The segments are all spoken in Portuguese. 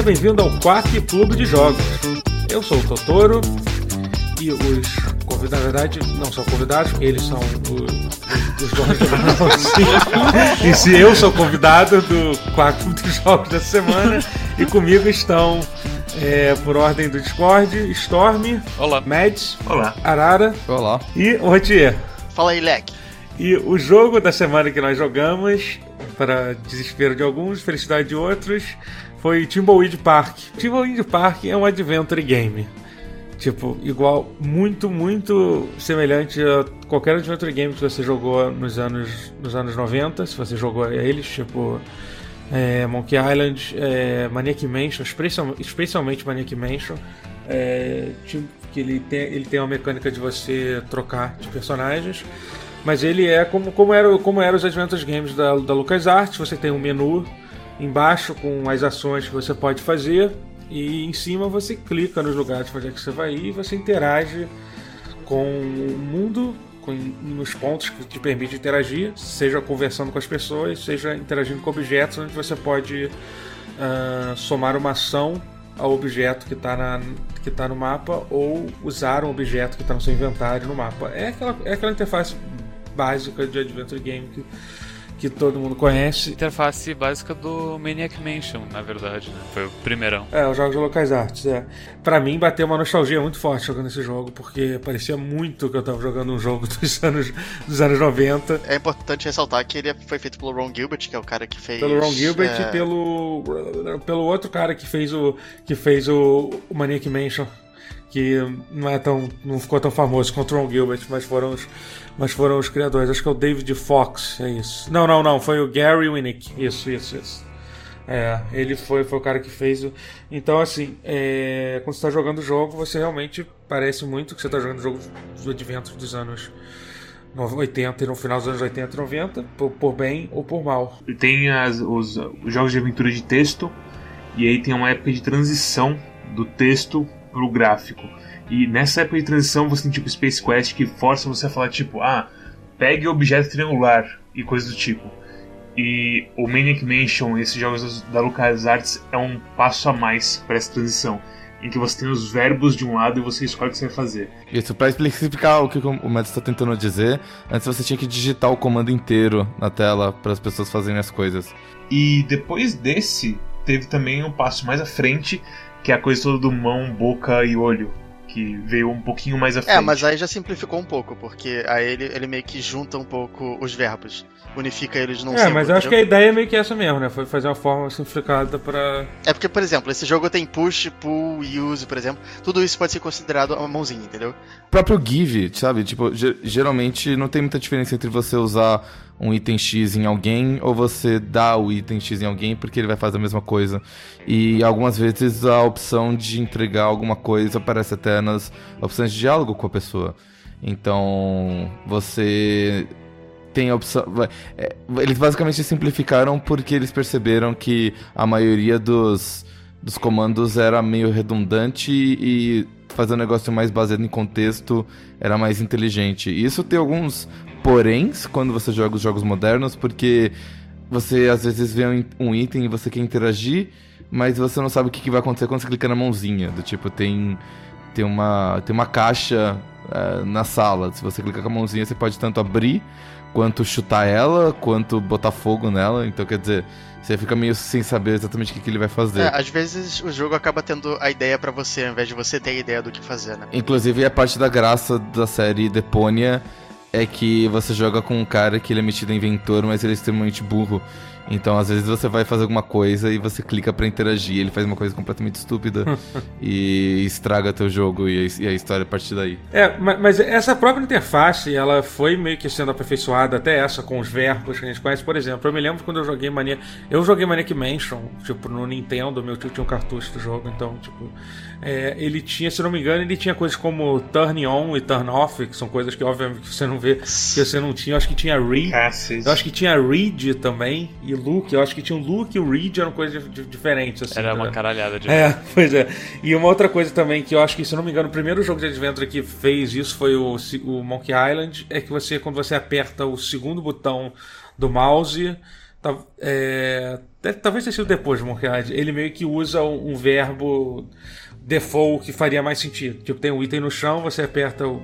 Seja bem-vindo ao Quack Clube de Jogos. Eu sou o Totoro e os convidados, na verdade, não são convidados, porque eles são os, os donos do E se eu sou convidado do Quack Clube de Jogos da semana e comigo estão, é, por ordem do Discord, Storm, Olá. Mads, Olá. Arara Olá. e Rotier. Fala aí, Leque. E o jogo da semana que nós jogamos, para desespero de alguns, felicidade de outros, foi Timbleweed Park. Timbleweed Park é um adventure game. Tipo, igual, muito, muito semelhante a qualquer adventure game que você jogou nos anos, nos anos 90, se você jogou eles, tipo é, Monkey Island, é, Maniac Mansion, especial- especialmente Maniac Mansion, é, tipo, que ele tem, ele tem uma mecânica de você trocar de personagens. Mas ele é como, como, era, como eram os Adventures Games da, da LucasArts. Você tem um menu embaixo com as ações que você pode fazer. E em cima você clica nos lugares para onde é que você vai ir e você interage com o mundo, com, nos pontos que te permite interagir, seja conversando com as pessoas, seja interagindo com objetos, onde você pode ah, somar uma ação ao objeto que está que tá no mapa ou usar um objeto que está no seu inventário no mapa. É aquela, é aquela interface básica de Adventure Game que, que todo mundo conhece. Interface básica do Maniac Mansion, na verdade, né? Foi o primeirão. É, os jogos de locais artes, é. Pra mim, bateu uma nostalgia muito forte jogando esse jogo, porque parecia muito que eu tava jogando um jogo dos anos, dos anos 90. É importante ressaltar que ele foi feito pelo Ron Gilbert, que é o cara que fez. Pelo Ron Gilbert é, e pelo, pelo outro cara que fez o, que fez o, o Maniac Mansion, que não é tão, não ficou tão famoso quanto o Ron Gilbert, mas foram os, mas foram os criadores. Acho que é o David Fox, é isso. Não, não, não, foi o Gary Winnick. Isso, isso, isso. É, ele foi, foi o cara que fez o. Então, assim, é, quando você está jogando o jogo, você realmente parece muito que você está jogando o jogo dos adventos dos anos 80 e no final dos anos 80 e 90, por, por bem ou por mal. tem as- os, os jogos de aventura de texto e aí tem uma época de transição do texto pro gráfico. E nessa época de transição você tem tipo Space Quest que força você a falar tipo, ah, pegue o objeto triangular e coisas do tipo. E o Maniac Mansion, esses jogos da LucasArts é um passo a mais para essa transição, em que você tem os verbos de um lado e você escolhe o que você vai fazer. Isso, pra explicar o que o Mads está tentando dizer, antes você tinha que digitar o comando inteiro na tela para as pessoas fazerem as coisas. E depois desse, teve também um passo mais à frente, que é a coisa toda do mão, boca e olho, que veio um pouquinho mais à frente. É, mas aí já simplificou um pouco, porque aí ele, ele meio que junta um pouco os verbos, unifica eles num É, símbolo, mas eu acho que a ideia é meio que essa mesmo, né? Foi fazer uma forma simplificada pra. É porque, por exemplo, esse jogo tem push, pull, use, por exemplo. Tudo isso pode ser considerado uma mãozinha, entendeu? O próprio give, sabe? Tipo, ge- geralmente não tem muita diferença entre você usar um item X em alguém ou você dar o item X em alguém porque ele vai fazer a mesma coisa. E algumas vezes a opção de entregar alguma coisa aparece até nas opções de diálogo com a pessoa. Então, você tem a opção. é, Eles basicamente simplificaram porque eles perceberam que a maioria dos, dos comandos era meio redundante e fazer um negócio mais baseado em contexto era mais inteligente. Isso tem alguns poréns quando você joga os jogos modernos, porque você às vezes vê um, item e você quer interagir, mas você não sabe o que, que vai acontecer quando você clica na mãozinha. Do tipo, tem, tem, uma, tem uma caixa eh, na sala. Se você clicar com a mãozinha, você pode tanto abrir, quanto chutar ela, quanto botar fogo nela. Então, quer dizer, você fica meio sem saber exatamente o que, que ele vai fazer. É, às vezes o jogo acaba tendo a ideia pra você, ao invés de você ter a ideia do que fazer, né? Inclusive, a parte da graça da série Deponia é que você joga com um cara que ele é metido inventor, mas ele é extremamente burro. Então, às vezes, você vai fazer alguma coisa e você clica pra interagir, ele faz uma coisa completamente estúpida e estraga teu jogo e a, e a história a partir daí. É, ma- mas essa própria interface, ela foi meio que sendo aperfeiçoada, até essa, com os verbos que a gente conhece. Por exemplo, eu me lembro quando eu joguei Maniac... Eu joguei Maniac Mansion, tipo, no Nintendo, meu tio tinha um cartucho do jogo, então, tipo... é, ele tinha, se não me engano, ele tinha coisas como turn on e turn off, que são coisas que, obviamente, você não vê, que você não tinha. Eu acho que tinha read, Cacete. eu acho que tinha read também, e look. Eu acho que tinha um look e o read eram coisas di- di- diferentes, assim. Era né? uma caralhada de. É, pois é. E uma outra coisa também que eu acho que, se eu não me engano, o primeiro jogo de Adventure que fez isso foi o, o Monkey Island, é que você, quando você aperta o segundo botão do mouse, Tá- é, talvez tenha sido depois, Monkead. Ele meio que usa um, um verbo default que faria mais sentido. Tipo, tem um item no chão, você aperta o,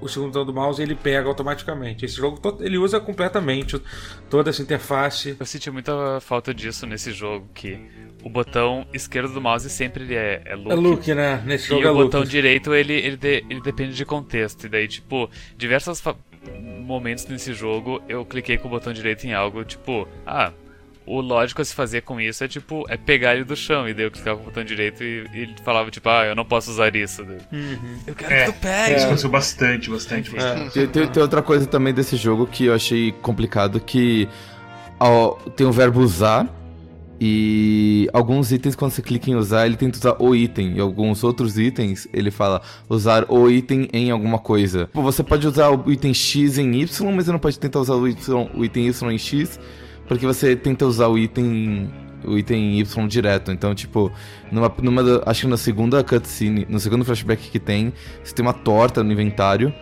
o segundo botão do mouse e ele pega automaticamente. Esse jogo ele usa completamente toda essa interface. Eu senti muita falta disso nesse jogo, que o botão esquerdo do mouse sempre ele é, é look. É look, né? Nesse jogo E é o look. botão direito, ele, ele, de- ele depende de contexto. E daí, tipo, diversos fa- momentos nesse jogo, eu cliquei com o botão direito em algo, tipo, ah, o lógico a se fazer com isso é, tipo, é pegar ele do chão. E daí eu clicava com o botão direito e, e ele falava, tipo, ah, eu não posso usar isso. Daí, Eu quero É, que tu pegue. Isso aconteceu bastante, bastante, bastante. É. Tem, tem- tem outra coisa também desse jogo que eu achei complicado, que ó, tem o verbo usar, e alguns itens, quando você clica em usar, ele tenta usar o item. E alguns outros itens, ele fala usar o item em alguma coisa. Você pode usar o item X em Y, mas você não pode tentar usar o, y, o item Y em X, porque você tenta usar o item o item Y direto. Então, tipo, numa, numa acho que na segunda cutscene, no segundo flashback que tem, você tem uma torta no inventário.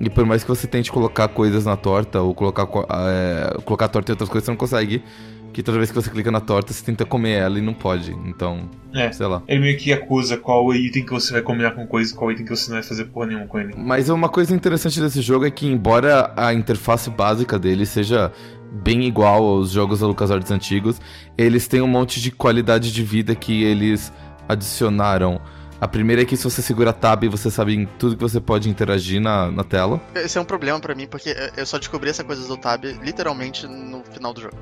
E por mais que você tente colocar coisas na torta, ou colocar, co- é, colocar a torta em outras coisas, você não consegue. Que toda vez que você clica na torta, você tenta comer ela e não pode. Então, É. sei lá. Ele meio que acusa qual item que você vai combinar com coisa e qual item que você não vai fazer porra nenhuma com ele. Mas uma coisa interessante desse jogo é que, embora a interface básica dele seja bem igual aos jogos da LucasArts antigos, eles têm um monte de qualidade de vida que eles adicionaram. A primeira é que se você segura Tab, você sabe em tudo que você pode interagir na, na tela. Esse é um problema pra mim, porque eu só descobri essa coisa do Tab literalmente no final do jogo.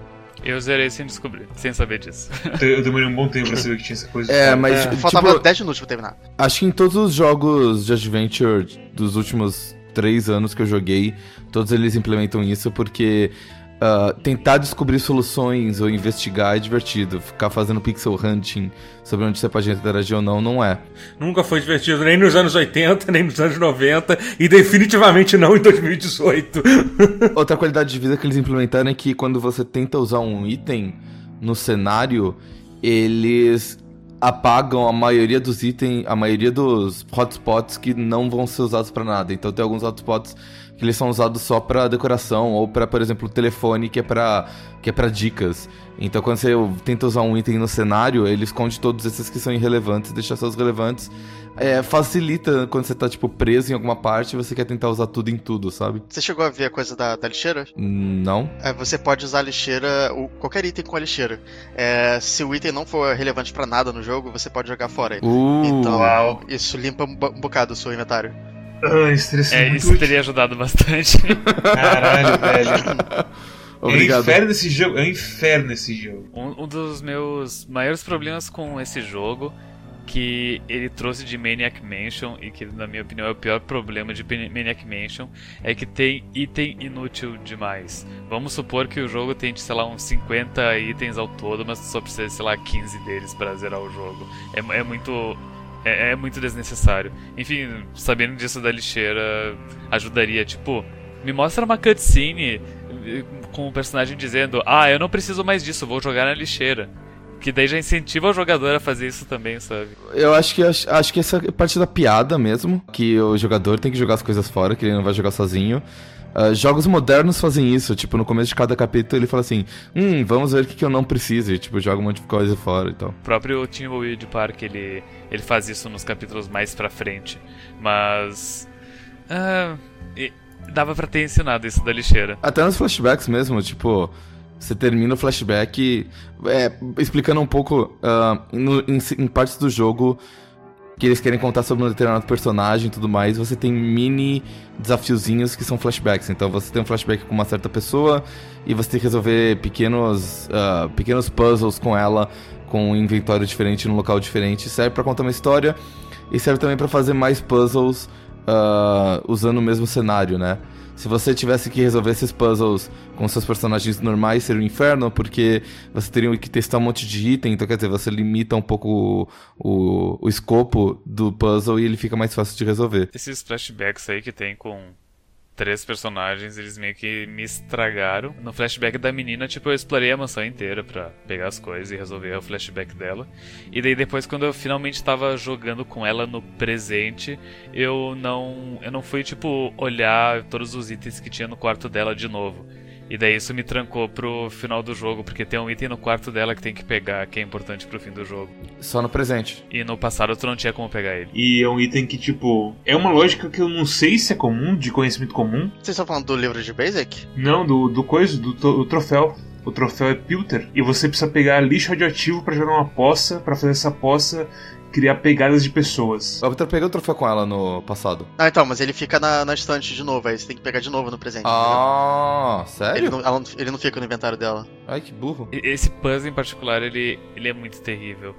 Eu zerei sem descobrir, sem saber disso. Eu demorei um bom tempo pra saber que tinha essa coisa. É, mas É. tipo, Faltava 10 minutos pra terminar. Acho que em todos os jogos de Adventure dos últimos três anos que eu joguei, todos eles implementam isso porque ah, tentar descobrir soluções ou investigar é divertido. Ficar fazendo pixel hunting sobre onde você pode interagir ou não, não é. Nunca foi divertido nem nos anos 80, nem nos anos 90 e definitivamente não em 2018. Outra qualidade de vida que eles implementaram é que quando você tenta usar um item no cenário, eles apagam a maioria dos itens, a maioria dos hotspots que não vão ser usados pra nada. Então tem alguns hotspots que eles são usados só pra decoração ou pra, por exemplo, o telefone que é pra que é para dicas. Então quando você tenta usar um item no cenário, ele esconde todos esses que são irrelevantes, deixa só os relevantes. É, facilita quando você tá tipo preso em alguma parte e você quer tentar usar tudo em tudo, sabe? Você chegou a ver a coisa da, da lixeira? Não. É, você pode usar a lixeira, o- qualquer item com a lixeira. É, se o item não for relevante pra nada no jogo, você pode jogar fora ele. Uh, Então, Uau. isso limpa um bocado o seu inventário. Ah, estressante. É, isso teria ajudado bastante. Caralho, velho. É um obrigado. inferno esse jogo. É um inferno esse jogo. Um, um dos meus maiores problemas com esse jogo que ele trouxe de Maniac Mansion e que na minha opinião é o pior problema de Maniac Mansion é que tem item inútil demais. Vamos supor que o jogo tem, sei lá, uns 50 itens ao todo, mas tu só precisa, sei lá, 15 deles pra zerar o jogo. É, é muito é, é muito desnecessário. Enfim, sabendo disso da lixeira ajudaria, tipo, me mostra uma cutscene eh, com o personagem dizendo: "Ah, eu não preciso mais disso, vou jogar na lixeira". Que daí já incentiva o jogador a fazer isso também, sabe? Eu acho que acho, acho que essa é parte da piada mesmo, que o jogador tem que jogar as coisas fora, que ele não vai jogar sozinho. Ah, jogos modernos fazem isso, tipo, no começo de cada capítulo ele fala assim, hum, vamos ver o que, que eu não preciso, e tipo, joga um monte de coisa fora e tal. O próprio Timbleweed Park, ele, ele faz isso nos capítulos mais pra frente. Mas. ah, e- dava pra ter ensinado isso da lixeira. Até nos flashbacks mesmo, tipo, você termina o flashback é, explicando um pouco ah, no- em, em partes do jogo que eles querem contar sobre um determinado personagem e tudo mais, você tem mini desafiozinhos que são flashbacks. Então você tem um flashback com uma certa pessoa e você tem que resolver pequenos, ah, pequenos puzzles com ela, com um inventório diferente, num local diferente. Serve pra contar uma história e serve também pra fazer mais puzzles ah, usando o mesmo cenário, né? Se você tivesse que resolver esses puzzles com seus personagens normais, seria um inferno, porque você teria que testar um monte de item, então quer dizer, você limita um pouco o, o, o escopo do puzzle e ele fica mais fácil de resolver. Esses flashbacks aí que tem com três personagens, eles meio que me estragaram. No flashback da menina, tipo, eu explorei a mansão inteira pra pegar as coisas e resolver o flashback dela. E daí depois, quando eu finalmente tava jogando com ela no presente, eu não, eu não fui, tipo, olhar todos os itens que tinha no quarto dela de novo. E daí isso me trancou pro final do jogo, porque tem um item no quarto dela que tem que pegar, que é importante pro fim do jogo. Só no presente. E no passado tu não tinha como pegar ele. E é um item que, tipo, é uma lógica que eu não sei se é comum, de conhecimento comum. Vocês estão falando do livro de Basic? Não, do, do coisa, do, do troféu. O troféu é Pilter. E você precisa pegar lixo radioativo para jogar uma poça, para fazer essa poça criar pegadas de pessoas. O Vitor pegou o troféu com ela no passado. Ah, então, mas ele fica na, na estante de novo, aí você tem que pegar de novo no presente. Ah, entendeu? sério? Ele não, ela ele não fica no inventário dela. Ai, que burro. Esse puzzle em particular, ele, ele é muito terrível.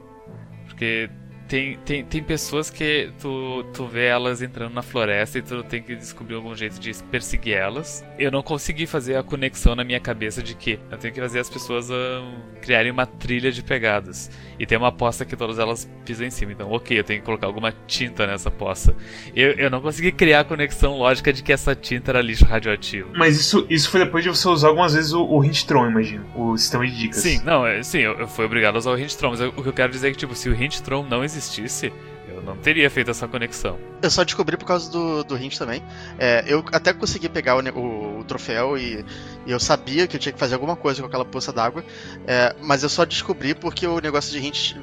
Porque tem, tem, tem pessoas que tu, tu vê elas entrando na floresta e tu tem que descobrir algum jeito de perseguir elas. Eu não consegui fazer a conexão na minha cabeça de que eu tenho que fazer as pessoas ahn, criarem uma trilha de pegadas. E tem uma poça que todas elas pisam em cima. Então, ok, eu tenho que colocar alguma tinta nessa poça. Eu, eu não consegui criar a conexão lógica de que essa tinta era lixo radioativo. Mas isso, isso foi depois de você usar algumas vezes o, o Hintron, imagino. O sistema de dicas. Sim, não, é, sim, eu, eu fui obrigado a usar o Hintron, mas eu- o que eu quero dizer é que, tipo, se o Hintron não existisse, eu não teria feito essa conexão. Eu só descobri por causa do, do hint também. É, eu até consegui pegar o, o- o troféu e, e eu sabia que eu tinha que fazer alguma coisa com aquela poça d'água, é, mas eu só descobri porque o negócio de hint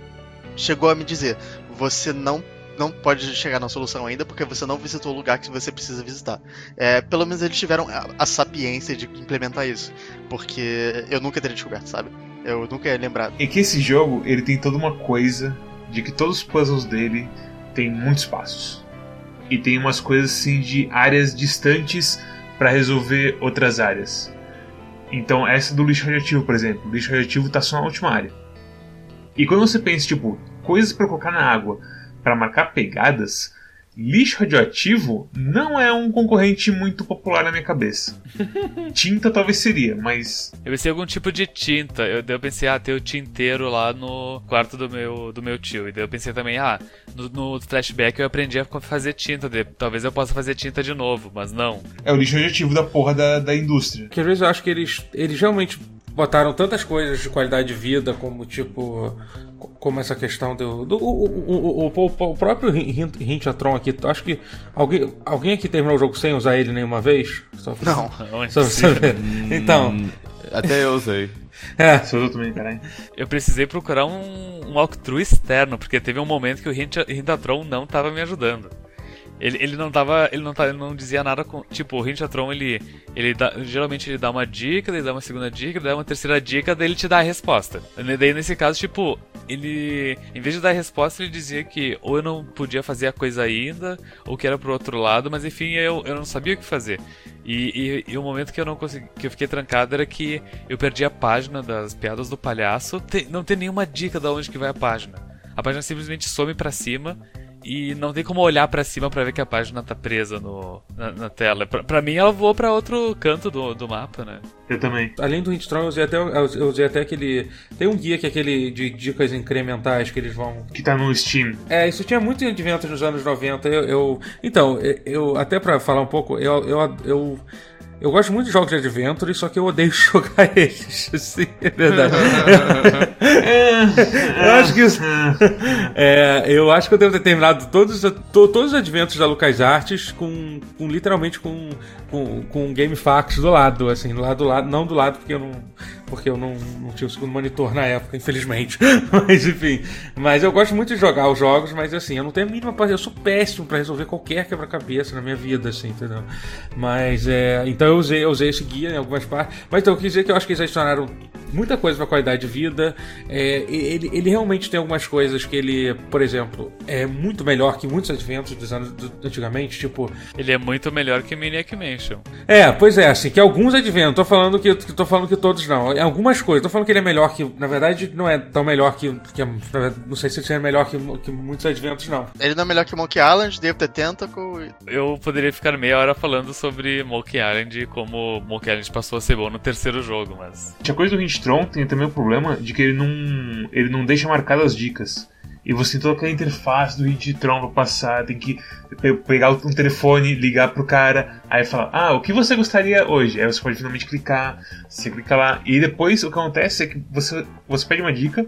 chegou a me dizer: você não não pode chegar na solução ainda porque você não visitou o lugar que você precisa visitar. É, pelo menos eles tiveram a, a sapiência de implementar isso, porque eu nunca teria descoberto, sabe? Eu nunca ia lembrar. É que esse jogo, ele tem toda uma coisa de que todos os puzzles dele tem muitos passos. E tem umas coisas assim de áreas distantes para resolver outras áreas. Então, essa do lixo radioativo, por exemplo, o lixo radioativo tá só na última área. E quando você pensa, tipo, coisas para colocar na água para marcar pegadas, lixo radioativo não é um concorrente muito popular na minha cabeça. Tinta talvez seria, mas Eu pensei em algum tipo de tinta. Eu, daí eu pensei, ah, tem o tinteiro lá no quarto do meu, do meu tio. E daí eu pensei também, ah, no, no flashback eu aprendi a fazer tinta. daí talvez eu possa fazer tinta de novo, mas não. é o lixo radioativo da porra da, da indústria. Que às vezes eu acho que eles, eles realmente botaram tantas coisas de qualidade de vida, como tipo. co- Como essa questão do. do o, o, o, o- próprio Hint- Hintron aqui, acho que alguém, alguém aqui terminou o jogo sem usar ele nenhuma vez? Só pra- Não. Não, é Só pra saber. Então, Hum, Até eu usei. é. Também, caralho. Eu precisei procurar um, um walkthrough externo, porque teve um momento que o Hint- Hintatron não tava me ajudando. Ele, ele não tava. Ele não, tá, ele não dizia nada com. Tipo, o Hinchatron, ele. ele dá, geralmente ele dá uma dica, ele dá uma segunda dica, daí dá uma terceira dica, daí ele te dá a resposta. Daí nesse caso, tipo, ele. Em vez de dar a resposta, ele dizia que ou eu não podia fazer a coisa ainda, ou que era pro outro lado, mas enfim, eu, eu não sabia o que fazer. E, e, e o momento que eu não consegui. que eu fiquei trancado era que eu perdi a página das piadas do palhaço. Tem- não tem nenhuma dica de onde que vai a página. A página simplesmente some pra cima e não tem como olhar pra cima pra ver que a página tá presa no, na, na tela. Pra, pra mim ela voou pra outro canto do, do mapa, né? Eu também. Além do Hintron, eu usei até, eu usei até aquele. Tem um guia que é aquele de dicas incrementais que eles vão Que tá no Steam. É, isso tinha muito em Adventure nos anos 90. Eu, eu- então, eu, eu- até pra falar um pouco, eu, eu, eu, eu gosto muito de jogos de Adventure, só que eu odeio jogar eles. Assim, é verdade. eu acho que. É, eu acho que eu devo ter terminado todos, to- todos os Adventures da LucasArts com, com literalmente com, com, com um GameFAQs do lado, assim, do lado do lado, não do lado porque eu não, porque eu não, não tinha o segundo monitor na época, infelizmente. mas enfim, mas eu gosto muito de jogar os jogos, mas assim, eu não tenho a mínima, eu sou péssimo pra resolver qualquer quebra-cabeça na minha vida, assim, entendeu? Mas é, então eu usei, eu usei esse guia em algumas partes, mas então eu quis dizer que eu acho que eles adicionaram muita coisa pra qualidade de vida. É, ele, ele realmente tem algumas coisas que ele, por exemplo, é muito melhor que muitos adventos dos anos do- antigamente, tipo, Ele é muito melhor que Maniac Mansion. é, pois é, assim, que alguns adventos, tô falando que, que tô falando que todos não. Em algumas coisas, tô falando que ele é melhor que, na verdade, não é tão melhor que, que não sei se ele é melhor que, que muitos adventos não. Ele não é melhor que Monkey Island, Dave the Tentacle. Eu poderia ficar meia hora falando sobre Monkey Island e como Monkey Island passou a ser bom no terceiro jogo, mas. A coisa do Hintron tem também o problema de que ele não, ele não deixa marcadas as dicas. E você tem toda aquela interface do Hintron pra passar, tem que pe- pegar um telefone, ligar pro cara, aí falar, ah, o que você gostaria hoje? Aí você pode finalmente clicar, você clica lá, e depois o que acontece é que você, você pede uma dica,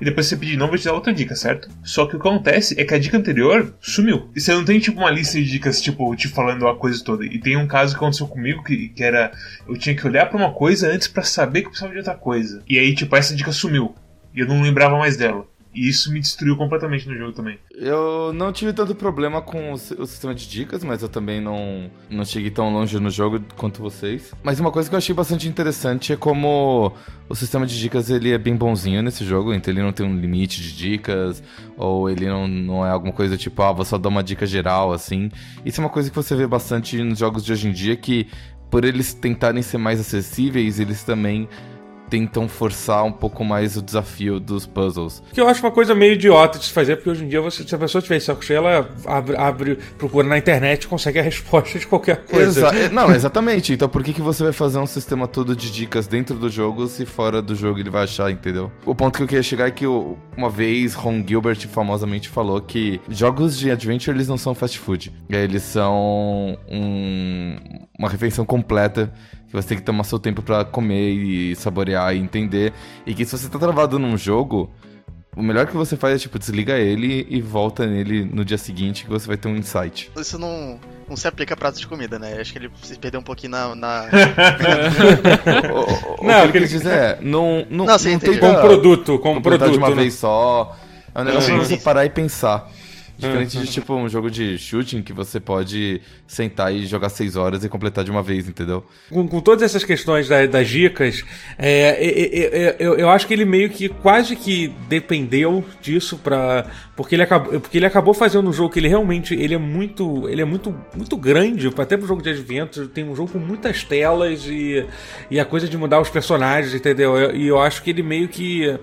e depois você pedir novo, vai te dar outra dica, certo? Só que o que acontece é que a dica anterior sumiu. E você não tem, tipo, uma lista de dicas, tipo, te falando a coisa toda. E tem um caso que aconteceu comigo que, que era. Eu tinha que olhar para uma coisa antes para saber que eu precisava de outra coisa. E aí, tipo, essa dica sumiu. E eu não lembrava mais dela. E isso me destruiu completamente no jogo também. Eu não tive tanto problema com o, sistema de dicas, mas eu também não, não cheguei tão longe no jogo quanto vocês. Mas uma coisa que eu achei bastante interessante é como o sistema de dicas ele é bem bonzinho nesse jogo, então ele não tem um limite de dicas, ou ele não, não é alguma coisa tipo, ah, vou só dar uma dica geral, assim. Isso é uma coisa que você vê bastante nos jogos de hoje em dia, que por eles tentarem ser mais acessíveis, eles também tentam forçar um pouco mais o desafio dos puzzles. Que eu acho uma coisa meio idiota de se fazer, porque hoje em dia, você, se a pessoa tiver saco cheio, ela abre, abre, procura na internet e consegue a resposta de qualquer coisa. Exa não, exatamente. Então por que, que você vai fazer um sistema todo de dicas dentro do jogo se fora do jogo ele vai achar, entendeu? O ponto que eu queria chegar é que uma vez Ron Gilbert famosamente falou que jogos de adventure eles não são fast food. Eles são um, uma refeição completa que você tem que tomar seu tempo para comer e saborear e entender. E que se você tá travado num jogo, o melhor que você faz é, tipo, desliga ele e volta nele no dia seguinte que você vai ter um insight. Isso não, não se aplica a pratos de comida, né? Acho que ele se perdeu um pouquinho na... na... o, o, não, o que ele diz é, não, não, não, não tem como produto, como produto. de uma né? vez só. É um negócio pra você parar e pensar. Diferente de tipo um jogo de shooting que você pode sentar e jogar 6 horas e completar de uma vez, entendeu? Com, com todas essas questões da, das dicas, é, é, é, é eu, eu acho que ele meio que quase que dependeu disso para porque ele acabou porque ele acabou fazendo um jogo que ele realmente ele é muito ele é muito muito grande até pro jogo de adventure tem um jogo com muitas telas e, e a coisa de mudar os personagens entendeu e eu, eu acho que ele meio que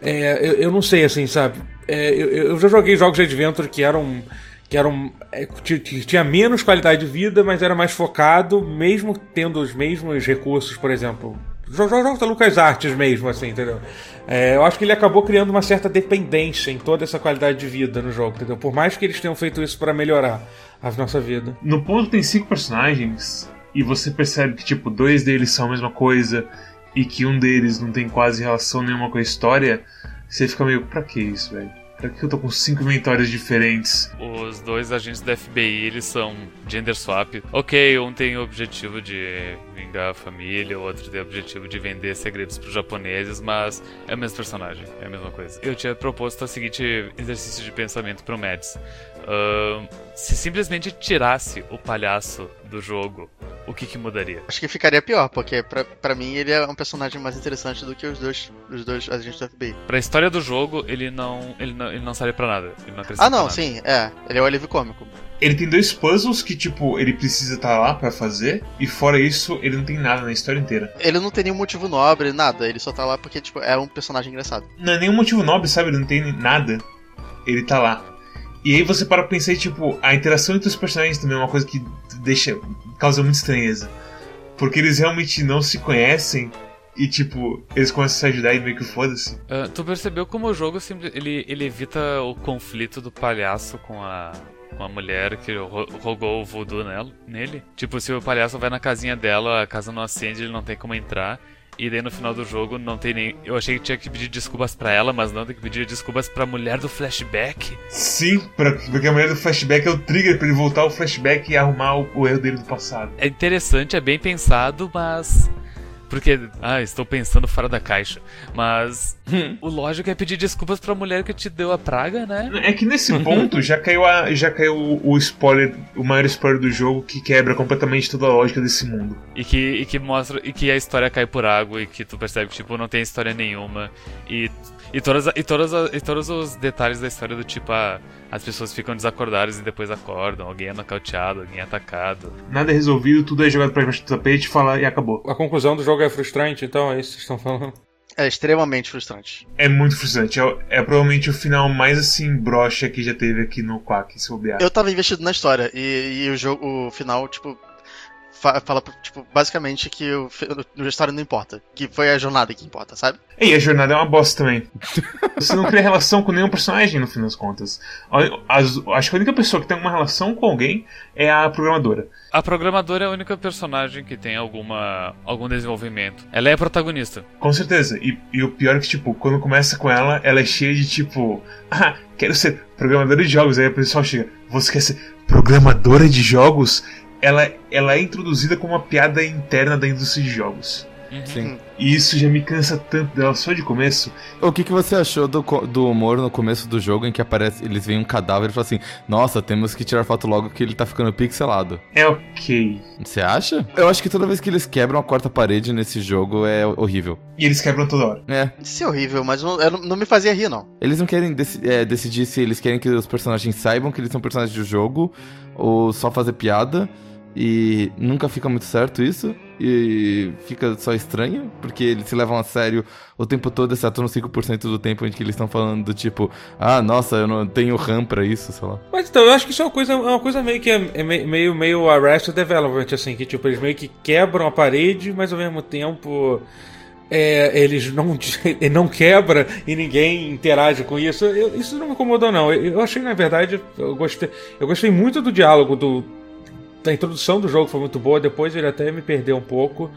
é, eu, eu, não sei, assim, sabe? É, eu, eu, já joguei jogos de adventure que eram. que eram. É, tinha menos qualidade de vida, mas era mais focado, mesmo tendo os mesmos recursos, por exemplo. Jogos da Lucas Artes mesmo, assim, entendeu? É, eu acho que ele acabou criando uma certa dependência em toda essa qualidade de vida no jogo, entendeu? Por mais que eles tenham feito isso para melhorar a nossa vida. No ponto tem cinco personagens e você percebe que, tipo, dois deles são a mesma coisa e que um deles não tem quase relação nenhuma com a história, você fica meio, pra que isso, velho? Pra que eu tô com cinco inventórios diferentes? Os dois agentes da FBI, eles são gender swap. Ok, um tem o objetivo de vingar a família, o outro tem o objetivo de vender segredos pros japoneses, mas é o mesmo personagem, é a mesma coisa. Eu tinha proposto o seguinte exercício de pensamento pro Mads. Uh, se simplesmente tirasse o palhaço do jogo o que, que mudaria? Acho que ficaria pior, porque pra, pra mim ele é um personagem mais interessante do que os dois, os dois agentes do FBI. Pra história do jogo, ele não, ele não, ele não serve pra nada. Ele não acrescenta Ah, não, nada. sim, é. Ele é o alívio cômico. Ele tem dois puzzles que, tipo, ele precisa estar tá lá para fazer, e fora isso, ele não tem nada na história inteira. Ele não tem nenhum motivo nobre, nada. Ele só tá lá porque, tipo, é um personagem engraçado. Não é nenhum motivo nobre, sabe? Ele não tem nada. Ele tá lá. E aí você para pensar e, tipo, a interação entre os personagens também é uma coisa que deixa. Causa muita estranheza. Porque eles realmente não se conhecem e, tipo, eles começam a se ajudar e meio que foda-se. Uh, tu percebeu como o jogo sempre, ele, ele evita o conflito do palhaço com a, com a mulher que rogou o voodoo nela, nele? Tipo, se o palhaço vai na casinha dela, a casa não acende, ele não tem como entrar. E daí no final do jogo não tem nem. Eu achei que tinha que pedir desculpas para ela, mas não, tem que pedir desculpas pra mulher do flashback. Sim, pra, porque a mulher do flashback é o trigger para ele voltar ao flashback e arrumar o, o erro dele do passado. É interessante, é bem pensado, mas porque, ah, estou pensando fora da caixa. Mas hum. o lógico é pedir desculpas pra mulher que te deu a praga, né? É que nesse ponto já caiu, a, já caiu o spoiler, o maior spoiler do jogo que quebra completamente toda a lógica desse mundo. E que, e que mostra e que a história cai por água e que tu percebe que tipo, não tem história nenhuma. E e, todas, e, todas, e todos os detalhes da história do tipo, ah, as pessoas ficam desacordadas e depois acordam, alguém é nocauteado, alguém é atacado. Nada é resolvido, tudo é jogado pra baixo do tapete, fala e acabou. A conclusão do jogo é frustrante, então é isso que vocês estão falando. É extremamente frustrante. É muito frustrante. É, é, provavelmente o final mais assim broxa que já teve aqui no Quack, se bobear. Eu tava investido na história e, e o jogo, o final, tipo, fala, tipo, basicamente que o, a história não importa. Que foi a jornada que importa, sabe? E a jornada é uma bosta também. Você não cria relação com nenhum personagem no fim das contas. As- acho que a única pessoa que tem uma relação com alguém é a programadora. A programadora é a única personagem que tem alguma algum desenvolvimento. Ela é a protagonista. Com certeza. E, e o pior é que, tipo, quando começa com ela, ela é cheia de tipo. Ah, quero ser programadora de jogos. Aí o pessoal chega. Você quer ser programadora de jogos? Ela, ela é introduzida como uma piada interna da indústria de jogos. Sim. E isso já me cansa tanto dela só de começo. O que, que você achou do, do humor no começo do jogo em que aparece, eles veem um cadáver e falam assim: Nossa, temos que tirar foto logo que ele tá ficando pixelado. É ok. Você acha? Eu acho que toda vez que eles quebram a quarta parede nesse jogo é horrível. E eles quebram toda hora. É. Isso é horrível, mas não, não- me fazia rir, não. Eles não querem deci- é, decidir se eles querem que os personagens saibam que eles são personagens do jogo ou só fazer piada. E nunca fica muito certo isso. E fica só estranho, porque eles se levam a sério o tempo todo, exceto nos 5% do tempo em que eles estão falando do tipo, ah, nossa, eu não tenho RAM pra isso, sei lá. Mas então, eu acho que isso é uma coisa, é uma coisa meio que é, é me- meio, meio Arrested Development, assim, que tipo, eles meio que quebram a parede, mas ao mesmo tempo. é, eles não, não quebra e ninguém interage com isso. Eu- isso não me incomodou, não. Eu, eu achei, na verdade, eu gostei, eu gostei muito do diálogo do, da introdução do jogo foi muito boa, depois ele até me perdeu um pouco.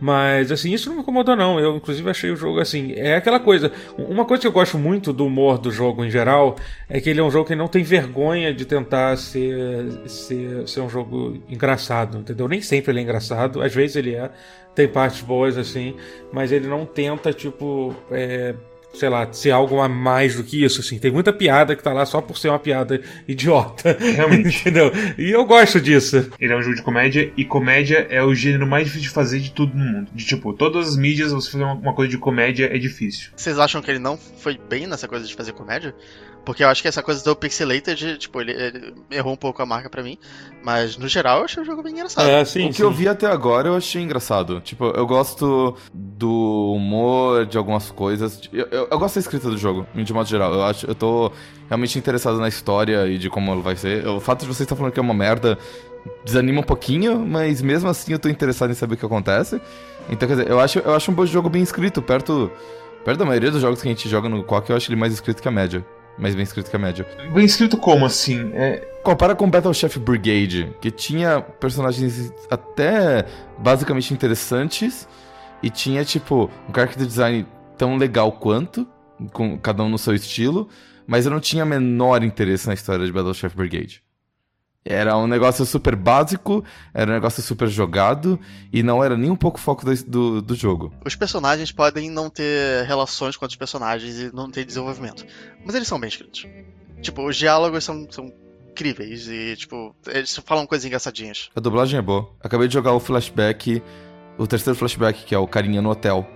Mas, assim, isso não me incomodou, não. Eu, inclusive, achei o jogo, assim... É aquela coisa... Uma coisa que eu gosto muito do humor do jogo, em geral, é que ele é um jogo que não tem vergonha de tentar ser, ser, ser um jogo engraçado, entendeu? Nem sempre ele é engraçado. Às vezes ele é. Tem partes boas, assim. Mas ele não tenta, tipo... é, sei lá, ser algo a mais do que isso, assim. Tem muita piada que tá lá só por ser uma piada idiota. Realmente. entendeu? E eu gosto disso. Ele é um jogo de comédia e comédia é o gênero mais difícil de fazer de tudo no mundo. De tipo, todas as mídias, você fazer uma, uma coisa de comédia é difícil. Vocês acham que ele não foi bem nessa coisa de fazer comédia? Porque eu acho que essa coisa do Pixelated, tipo, ele, ele errou um pouco a marca pra mim. Mas no geral eu achei o jogo bem engraçado. É, sim, o que sim. eu vi até agora eu achei engraçado. Tipo, eu gosto do humor, de algumas coisas. Eu, eu- eu gosto da escrita do jogo, de modo geral. Eu, acho, eu tô realmente interessado na história e de como ela vai ser. O fato de você estar falando que é uma merda desanima um pouquinho, mas mesmo assim eu tô interessado em saber o que acontece. Então, quer dizer, eu acho, eu acho um bom jogo bem escrito, perto, perto da maioria dos jogos que a gente joga no Quack, eu acho ele mais escrito que a média. Mais bem escrito que a média. Bem escrito como, assim? É, Compara com Battle Chef Brigade, que tinha personagens até basicamente interessantes e tinha, tipo, um character design tão legal quanto, com cada um no seu estilo, mas eu não tinha menor interesse na história de Battle Chef Brigade. Era um negócio super básico, era um negócio super jogado e não era nem um pouco foco do, do, do jogo. Os personagens podem não ter relações com outros personagens e não ter desenvolvimento. Mas eles são bem escritos. Tipo, os diálogos são, são incríveis e, tipo, eles falam coisas engraçadinhas. A dublagem é boa. Acabei de jogar o flashback, o terceiro flashback, que é o carinha no hotel,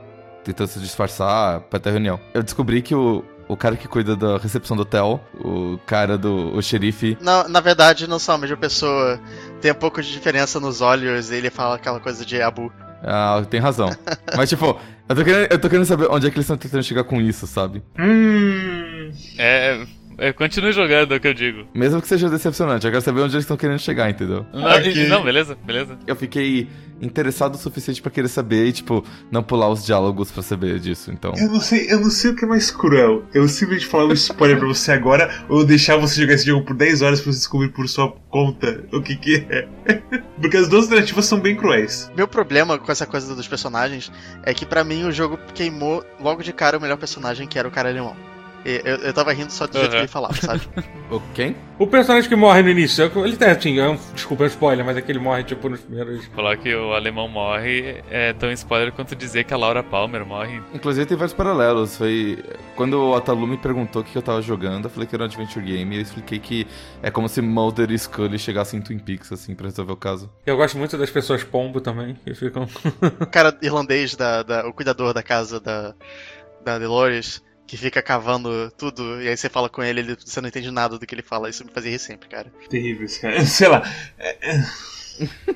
tentando se disfarçar pra ter reunião. Eu descobri que o, o cara que cuida da recepção do hotel, o cara do o xerife, Na, na verdade, não são a mesma pessoa. Tem um pouco de diferença nos olhos e ele fala aquela coisa de Abu. ah, tem razão. Mas, tipo, eu tô, querendo, eu tô querendo saber onde é que eles estão tentando chegar com isso, sabe? hum. É, é, continue jogando, é o que eu digo. Mesmo que seja decepcionante, eu quero saber onde eles estão querendo chegar, entendeu? Não, Ok. não, beleza, beleza. Eu fiquei interessado o suficiente pra querer saber e, tipo, não pular os diálogos pra saber disso, então... Eu não sei, eu não sei o que é mais cruel. Eu simplesmente falar um spoiler pra você agora ou deixar você jogar esse jogo por 10 horas pra você descobrir por sua conta o que que é. Porque as duas alternativas são bem cruéis. Meu problema com essa coisa dos personagens é que pra mim o jogo queimou logo de cara o melhor personagem, que era o cara alemão. Eu, eu tava rindo só do jeito que ele falava, sabe? O quem? O personagem que morre no início, ele tem, assim, é um, desculpa, é um spoiler, mas é que ele morre, tipo, nos primeiros... Falar que o alemão morre é tão spoiler quanto dizer que a Laura Palmer morre. Inclusive tem vários paralelos. Foi quando o Atalu me perguntou o que eu tava jogando, eu falei que era um adventure game e eu expliquei que é como se Mulder e Scully chegassem em Twin Peaks assim pra resolver o caso. Eu gosto muito das pessoas pombo também, que ficam... O cara irlandês, da, da- o cuidador da casa da, da Dolores, que fica cavando tudo, e aí você fala com ele, ele você não entende nada do que ele fala. Isso me fazia rir sempre, cara. Terrível esse cara. Sei lá. é- é-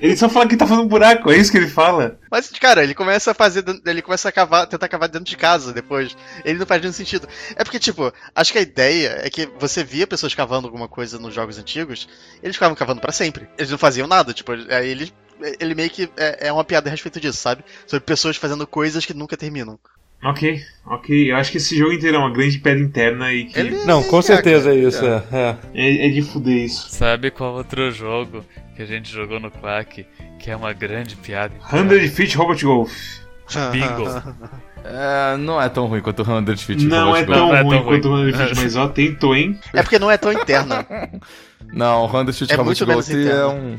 Ele só fala que tá fazendo um buraco, é isso que ele fala. Mas, cara, ele começa a fazer. Ele começa a cavar, tentar cavar dentro de casa depois. Ele não faz nenhum sentido. É porque, tipo, acho que a ideia é que você via pessoas cavando alguma coisa nos jogos antigos, eles ficavam cavando pra sempre. Eles não faziam nada, tipo, aí eles ele meio que é, é uma piada a respeito disso, sabe? Sobre pessoas fazendo coisas que nunca terminam. Ok, ok. Eu acho que esse jogo inteiro é uma grande piada interna e que. Ele- Não, com É, certeza é isso. é. É, é. É, é de fuder isso. Sabe qual outro jogo que a gente jogou no Quack que é uma grande piada? interna? 100 Feet Robot Golf. Bingo. É, não é tão ruim quanto o 100 Feet. Não Robot é Golf. tão Não é ruim tão quanto o ruim. 100 Feet, mas ó, tentou, hein? É porque não é tão interna. Não, o 100 Feet É Robot muito menos Golf é um,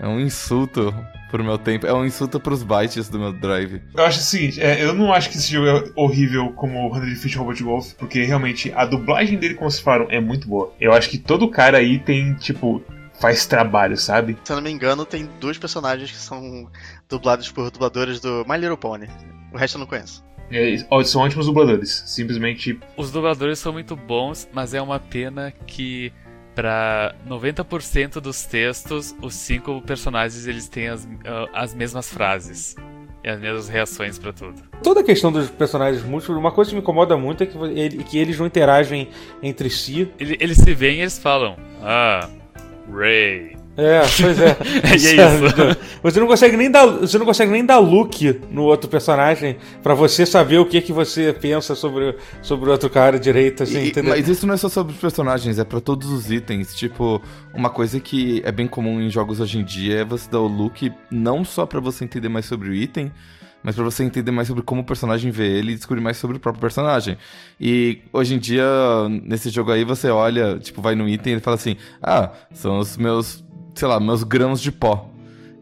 é um insulto pro meu tempo. É um insulto pros bytes do meu drive. Eu acho o seguinte, é, eu não acho que esse jogo é horrível como o 100 Feet Robot Golf, porque realmente a dublagem dele, como vocês falaram, é muito boa. Eu acho que todo cara aí tem, tipo, faz trabalho, sabe? Se eu não me engano, tem dois personagens que são dublados por dubladores do My Little Pony. O resto eu não conheço. É, são ótimos dubladores. Simplesmente Os dubladores são muito bons, mas é uma pena que pra 90% dos textos, os cinco personagens eles têm as, ah, as mesmas frases e as mesmas reações pra tudo. Toda a questão dos personagens múltiplos, uma coisa que me incomoda muito é que, ele- que eles não interagem entre si. Ele- Eles se veem e eles falam: Ah, Ray. É, pois é. E é isso. Você não consegue nem dar, você não consegue nem dar look no outro personagem pra você saber o que que você pensa sobre, sobre o outro cara direito, assim, E- entendeu? mas isso não é só sobre os personagens, é pra todos os itens. Tipo, uma coisa que é bem comum em jogos hoje em dia é você dar o look não só pra você entender mais sobre o item, mas pra você entender mais sobre como o personagem vê ele e descobrir mais sobre o próprio personagem. E hoje em dia, nesse jogo aí, você olha, tipo, vai no item e ele fala assim: Ah, são os meus, sei lá, meus grãos de pó.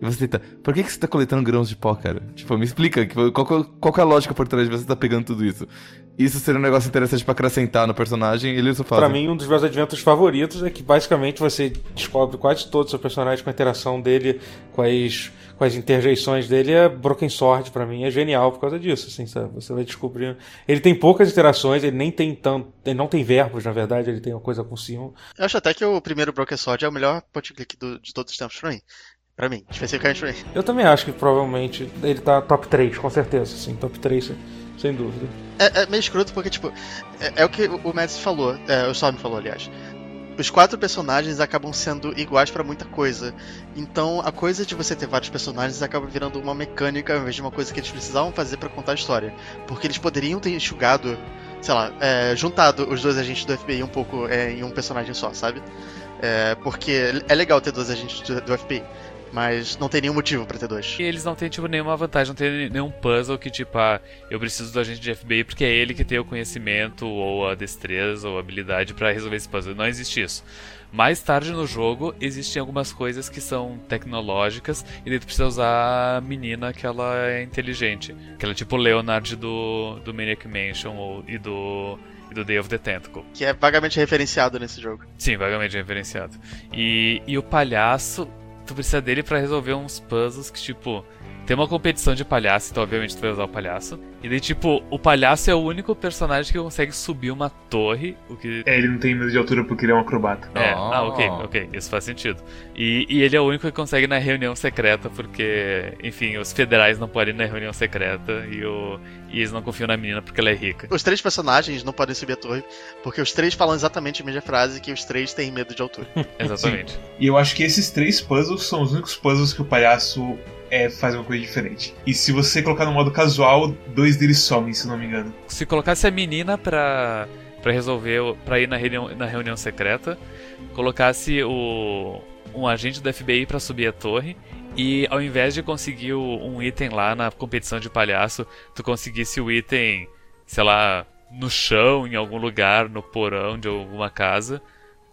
E você tenta, por que, que você tá coletando grãos de pó, cara? Tipo, me explica, que- qual, qual, qual que é a lógica por trás de você tá pegando tudo isso? Isso seria um negócio interessante pra acrescentar no personagem, e eles só fazem. Pra mim, um dos meus adventos favoritos é que basicamente você descobre quase todo o seu personagem com a interação dele, com as, com as interjeições dele. É Broken Sword, pra mim, é genial por causa disso, assim, sabe? Você vai descobrindo. Ele tem poucas interações, ele nem tem tanto. Ele não tem verbos, na verdade, ele tem uma coisa com Sion. Eu acho até que o primeiro Broken Sword é o melhor point click do- de todos os tempos pra mim. Pra mim, especificamente pra mim. Eu também acho que provavelmente ele tá top 3, com certeza, assim, top 3, sem, dúvida. É, é meio escroto porque, tipo, é, é o que o Mads falou, é, o Storm falou, aliás. Os quatro personagens acabam sendo iguais pra muita coisa. Então, a coisa de você ter vários personagens acaba virando uma mecânica ao invés de uma coisa que eles precisavam fazer pra contar a história. Porque eles poderiam ter enxugado, sei lá, é, juntado os dois agentes do FBI um pouco é, em um personagem só, sabe? É, porque é legal ter dois agentes do, do FBI, mas não tem nenhum motivo pra ter dois. E eles não têm, tipo, nenhuma vantagem, não tem nenhum puzzle que, tipo, ah, eu preciso do agente de FBI porque é ele que tem o conhecimento, ou a destreza, ou a habilidade pra resolver esse puzzle. Não existe isso. Mais tarde no jogo, existem algumas coisas que são tecnológicas, e daí tu precisa usar a menina que ela é inteligente. Que ela é tipo o Leonard do, do Maniac Mansion ou, e do. E do Day of the Tentacle. Que é vagamente referenciado nesse jogo. Sim, vagamente referenciado. E, e o palhaço, tu precisa dele pra resolver uns puzzles que, tipo, tem uma competição de palhaço, então obviamente tu vai usar o palhaço. E daí, tipo, o palhaço é o único personagem que consegue subir uma torre, o que. É, ele não tem medo de altura porque ele é um acrobata. É, Oh. ah, ok, ok, isso faz sentido. E, e ele é o único que consegue ir na reunião secreta, porque, enfim, os federais não podem ir na reunião secreta e, o, e eles não confiam na menina porque ela é rica. Os três personagens não podem subir a torre, porque os três falam exatamente a mesma frase que os três têm medo de altura. Exatamente. E eu acho que esses três puzzles são os únicos puzzles que o palhaço é, faz uma coisa diferente. E se você colocar no modo casual, dois deles somem, se não me engano. se colocasse a menina pra, pra resolver, o- pra ir na reunião, na reunião secreta, colocasse o, um agente do FBI pra subir a torre, e ao invés de conseguir um item lá na competição de palhaço, tu conseguisse o item, sei lá, no chão, em algum lugar, no porão de alguma casa,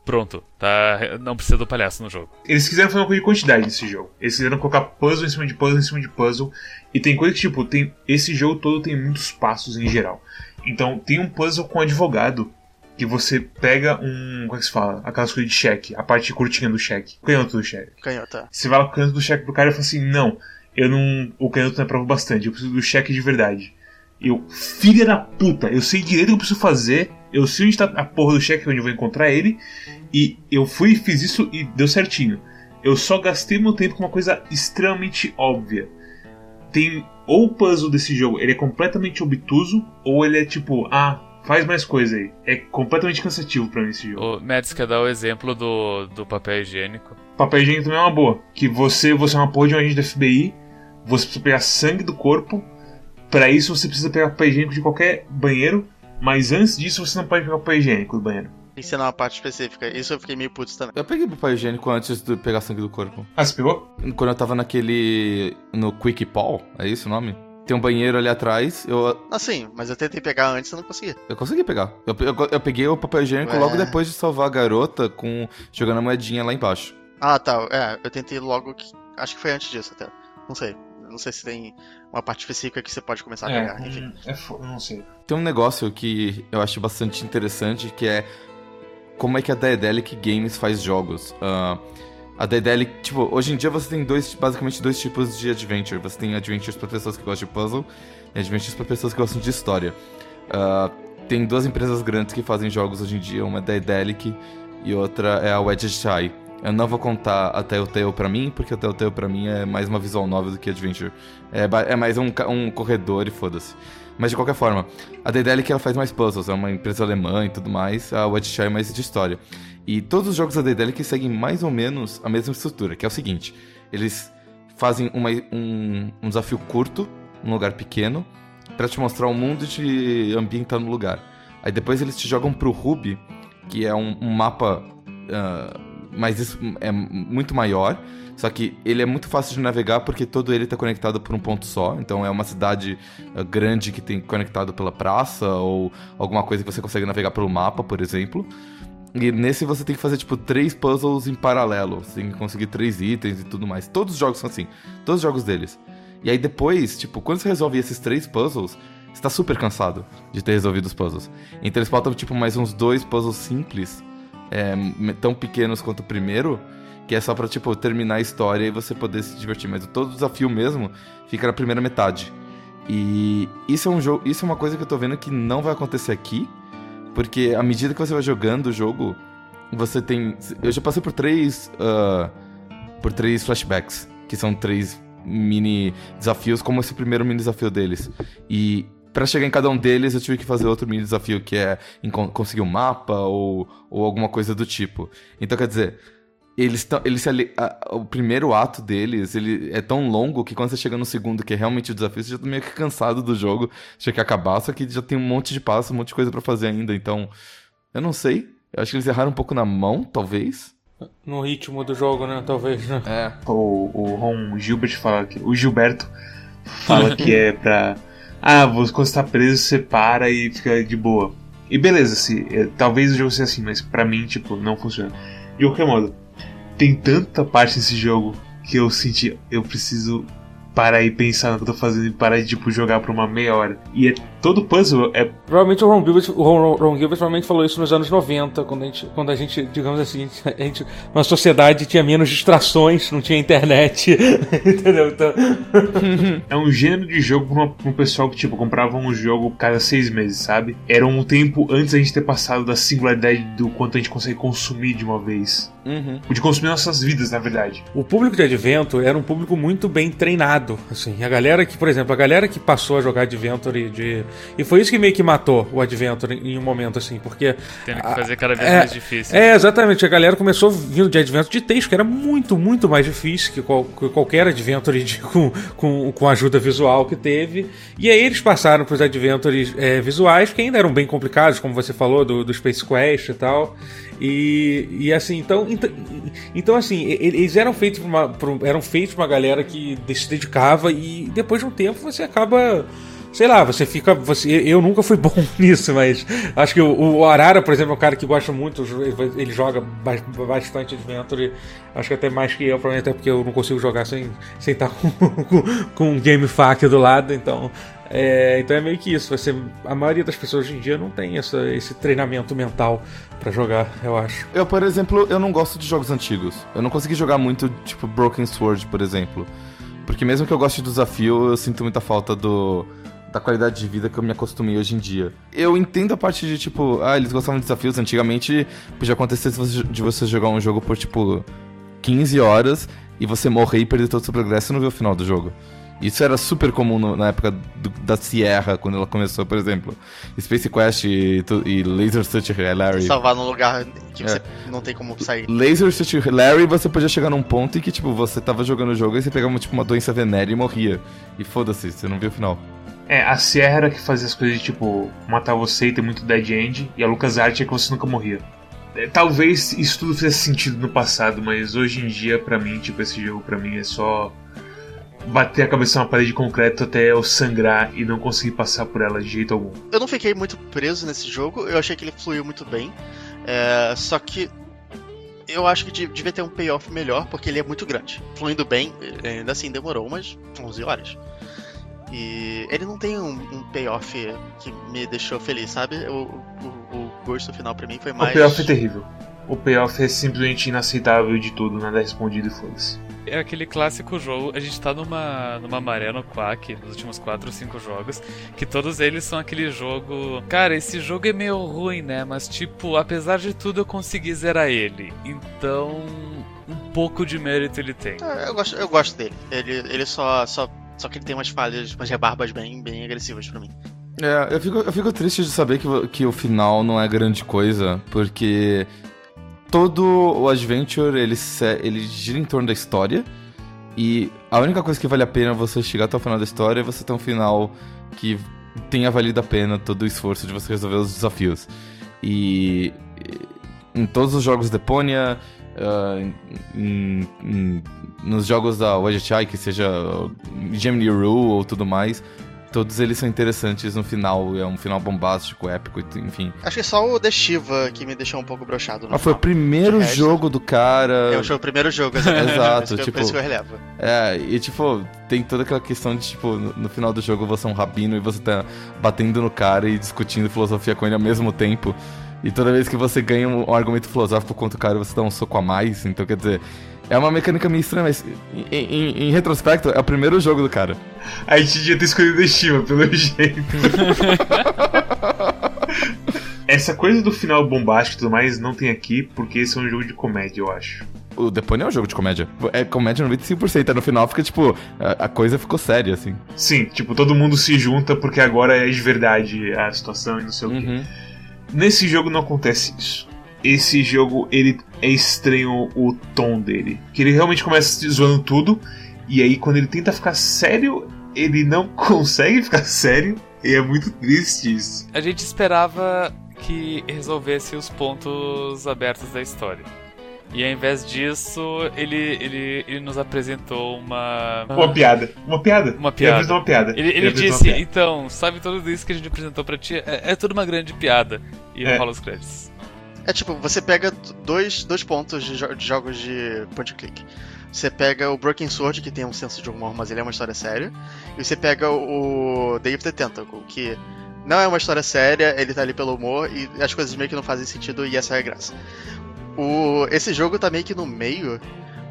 pronto, tá? Não precisa do palhaço no jogo. Eles quiseram fazer uma coisa de quantidade nesse jogo. Eles quiseram colocar puzzle em cima de puzzle em cima de puzzle. E tem coisa que, tipo, tem, esse jogo todo tem muitos passos em geral. Então, tem um puzzle com advogado. Que você pega um. Como é que se fala? Aquelas coisas de cheque. A parte curtinha do cheque. O canhoto do cheque. Canhota. Você vai lá com o canhoto do cheque pro cara e fala assim: Não, eu não. O canhoto não é prova bastante. Eu preciso do cheque de verdade. Eu, filha da puta, eu sei direito o que eu preciso fazer. Eu sei onde tá a porra do cheque, onde eu vou encontrar ele. E eu fui e fiz isso e deu certinho. Eu só gastei meu tempo com uma coisa extremamente óbvia. Tem ou o puzzle desse jogo ele é completamente obtuso, ou ele é tipo, ah, faz mais coisa aí. É completamente cansativo pra mim esse jogo. O Mads quer dar o exemplo do, do papel higiênico. Papel higiênico também é uma boa. Que você, você é uma porra de um agente da FBI, você precisa pegar sangue do corpo. Pra isso você precisa pegar papel higiênico de qualquer banheiro. Mas antes disso você não pode pegar papel higiênico do banheiro. Ensinar uma parte específica. Isso eu fiquei meio puto também. Eu peguei papel higiênico antes de pegar sangue do corpo. Ah, você pegou? Quando eu tava naquele. no Quick Paul, é isso o nome? Tem um banheiro ali atrás, eu, Assim, mas eu tentei pegar antes e não consegui. eu consegui pegar. Eu, eu, eu peguei o papel higiênico Ué. logo depois de salvar a garota com jogando a moedinha lá embaixo. Ah, tá. É, eu tentei logo que. Acho que foi antes disso até. Não sei. Não sei se tem uma parte específica que você pode começar a pegar. Enfim. hum, é fo- não sei. Tem um negócio que eu acho bastante interessante, que é como é que a Daedalic Games faz jogos. Ah, a Daedalic, tipo, hoje em dia você tem dois, basicamente dois tipos de adventure. Você tem adventures para pessoas que gostam de puzzle e adventures para pessoas que gostam de história. Ah, tem duas empresas grandes que fazem jogos hoje em dia, uma é a Daedalic e outra é a Wedge Eye. Eu não vou contar a Telltale pra mim, porque a Telltale pra mim é mais uma visual novel do que adventure. É, é mais um, um corredor e foda-se. Mas de qualquer forma, a Daedalic ela faz mais puzzles, é uma empresa alemã e tudo mais, a Wedge é mais de história. E todos os jogos da Daedalic seguem mais ou menos a mesma estrutura, que é o seguinte: eles fazem uma- um, um desafio curto, num lugar pequeno, pra te mostrar o mundo e te ambientar no lugar. Aí depois eles te jogam pro Ruby, que é um, um mapa ah, mais es- é muito maior, só que ele é muito fácil de navegar porque todo ele está conectado por um ponto só. Então é uma cidade ah, grande que tem conectado pela praça ou alguma coisa que você consegue navegar pelo mapa, por exemplo. E nesse você tem que fazer, tipo, três puzzles em paralelo. Você tem que conseguir três itens e tudo mais. Todos os jogos são assim. Todos os jogos deles. E aí depois, tipo, quando você resolve esses três puzzles, você tá super cansado de ter resolvido os puzzles. Então eles faltam, tipo, mais uns dois puzzles simples, é, tão pequenos quanto o primeiro, que é só pra, tipo, terminar a história e você poder se divertir. Mas todo o desafio mesmo fica na primeira metade. E isso é um jogo. Isso é uma coisa que eu tô vendo que não vai acontecer aqui. Porque à medida que você vai jogando o jogo, você tem. Eu já passei por três. ah, por três flashbacks, que são três mini desafios, como esse primeiro mini desafio deles. E pra chegar em cada um deles, eu tive que fazer outro mini desafio, que é conseguir um mapa ou, ou alguma coisa do tipo. Então, quer dizer, eles tão, eles a- o primeiro ato deles ele é tão longo que quando você chega no segundo, que é realmente o desafio, você já tá meio que cansado do jogo, já quer acabar, só que já tem um monte de passo, um monte de coisa pra fazer ainda. Então, eu não sei. Eu acho que eles erraram um pouco na mão, talvez. No ritmo do jogo, né? Talvez, né? É. O, o Ron Gilbert fala que. O Gilberto fala que é pra. Ah, você, quando você tá preso, você para e fica de boa. E beleza, se, é, talvez o jogo seja assim, mas pra mim, tipo, não funciona. De qualquer modo, tem tanta parte nesse jogo que eu senti. Eu preciso parar e pensar no que eu tô fazendo e parar de, tipo, jogar por uma meia hora. E é, todo puzzle é Provavelmente o Ron Gilbert, o Ron, Ron Gilbert provavelmente falou isso nos anos 90, quando a gente, quando a gente digamos assim, a gente, uma sociedade tinha menos distrações, não tinha internet, entendeu? Então, É um gênero de jogo pra, uma- pra um pessoal que, tipo, comprava um jogo cada seis meses, sabe? Era um tempo antes da gente ter passado da singularidade do quanto a gente consegue consumir de uma vez. Uhum. De consumir nossas vidas, na verdade. o público de Adventure era um público muito bem treinado, assim. A galera que, por exemplo, a galera que passou a jogar Adventure de e foi isso que meio que matou o Adventure em um momento assim, porque Tendo que fazer cada vez é, mais difícil. É, exatamente. A galera começou vindo de Adventure de texto, que era muito, muito mais difícil que, qual- que qualquer Adventure de- com, com, com ajuda visual que teve. E aí eles passaram para os Adventures é, visuais, que ainda eram bem complicados, como você falou, do, do Space Quest e tal. E, e assim, então, então, então assim, eles eram feitos pra uma, um- eram feitos uma galera que se dedicava e depois de um tempo você acaba sei lá, você fica. Você, eu nunca fui bom nisso, mas acho que o, o Arara, por exemplo, é um cara que gosta muito, ele joga ba- bastante Adventure, acho que até mais que eu, provavelmente até porque eu não consigo jogar sem, sem estar com, com, com um GameFAQ do lado, então. É, então é meio que isso. Você, a maioria das pessoas hoje em dia não tem essa, esse treinamento mental pra jogar, eu acho. Eu, por exemplo, eu não gosto de jogos antigos. Eu não consegui jogar muito, tipo, Broken Sword, por exemplo. Porque mesmo que eu goste do desafio, eu sinto muita falta do da qualidade de vida que eu me acostumei hoje em dia. Eu entendo a parte de, tipo, ah, eles gostavam de desafios. Antigamente, podia acontecer de você jogar um jogo por, tipo, 15 horas e você morrer e perder todo o seu progresso e não ver o final do jogo. Isso era super comum no, na época do, da Sierra, quando ela começou, por exemplo. Space Quest e, e Laser Search Larry. Salvar num lugar que é. você não tem como sair. Laser Search Larry, você podia chegar num ponto em que, tipo, você tava jogando o jogo e você pegava tipo, uma doença venérea e morria. E foda-se, você não viu o final. É, a Sierra que fazia as coisas de, tipo, matar você e ter muito dead end, e a LucasArts é que você nunca morria. É, talvez isso tudo fizesse sentido no passado, mas hoje em dia, para mim, tipo, esse jogo para mim é só bater a cabeça numa parede de concreto até eu sangrar e não conseguir passar por ela de jeito algum. Eu não fiquei muito preso nesse jogo, eu achei que ele fluiu muito bem. É, só que eu acho que devia ter um payoff melhor, porque ele é muito grande. Fluindo bem, ainda assim demorou umas 11 horas. E ele não tem um, um payoff que me deixou feliz, sabe? O, o, o gosto final para mim foi mais. O payoff é terrível. O payoff é simplesmente inaceitável de tudo, nada é respondido e foda-se. É aquele clássico jogo, a gente tá numa, numa maré no Quack, nos últimos 4 ou 5 jogos, que todos eles são aquele jogo. Cara, esse jogo é meio ruim, né? Mas, tipo, apesar de tudo, eu consegui zerar ele. Então, um pouco de mérito ele tem. É, eu, gosto, eu gosto dele. Ele, ele só, só. Só que ele tem umas falhas, umas rebarbas bem, bem agressivas para mim. É, eu fico, eu fico triste de saber que, que o final não é grande coisa, porque todo o Adventure, ele, ele gira em torno da história. E a única coisa que vale a pena você chegar até o final da história é você ter um final que tenha valido a pena todo o esforço de você resolver os desafios. E em todos os jogos de Deponia, uh, em, nos jogos da Wedget que seja Gemini Rule ou tudo mais, Todos eles são interessantes no final, é um final bombástico, épico, enfim. Acho que é só o The Shiva que me deixou um pouco brochado. Ah, foi o primeiro resto, jogo do cara. Eu foi o primeiro jogo. Exato, tipo. Por isso que eu relevo. É, e tipo, tem toda aquela questão de, tipo, no, final do jogo você é um rabino e você tá batendo no cara e discutindo filosofia com ele ao mesmo tempo. E toda vez que você ganha um, um argumento filosófico contra o cara, você dá um soco a mais. Então, quer dizer, é uma mecânica meio estranha, mas em, em, em, retrospecto, é o primeiro jogo do cara. A gente devia ter escolhido o Estima, pelo jeito. Essa coisa do final bombástico e tudo mais não tem aqui, porque esse é um jogo de comédia, eu acho. O Depone é um jogo de comédia. É comédia 95%. É no final fica, tipo, a, a, coisa ficou séria, assim. Sim, tipo, todo mundo se junta porque agora é de verdade a situação e não sei uhum. o quê. Uhum. Nesse jogo não acontece isso esse jogo ele é estranho o tom dele. Que ele realmente começa zoando tudo, e aí quando ele tenta ficar sério, ele não consegue ficar sério, e é muito triste isso. A gente esperava que resolvesse os pontos abertos da história. E ao invés disso, ele, ele, ele nos apresentou uma. Uma piada. Uma piada. Uma piada. Ele uma piada. Ele, ele, ele disse: então, sabe tudo isso que a gente apresentou pra ti? É, é tudo uma grande piada. E é. rola os créditos. É tipo, você pega dois, dois pontos de, jo de jogos de point click. Você pega o Broken Sword, que tem um senso de humor, mas ele é uma história séria. E você pega o Day of the Tentacle, que não é uma história séria, ele tá ali pelo humor e as coisas meio que não fazem sentido e essa é a graça. O, esse jogo tá meio que no meio,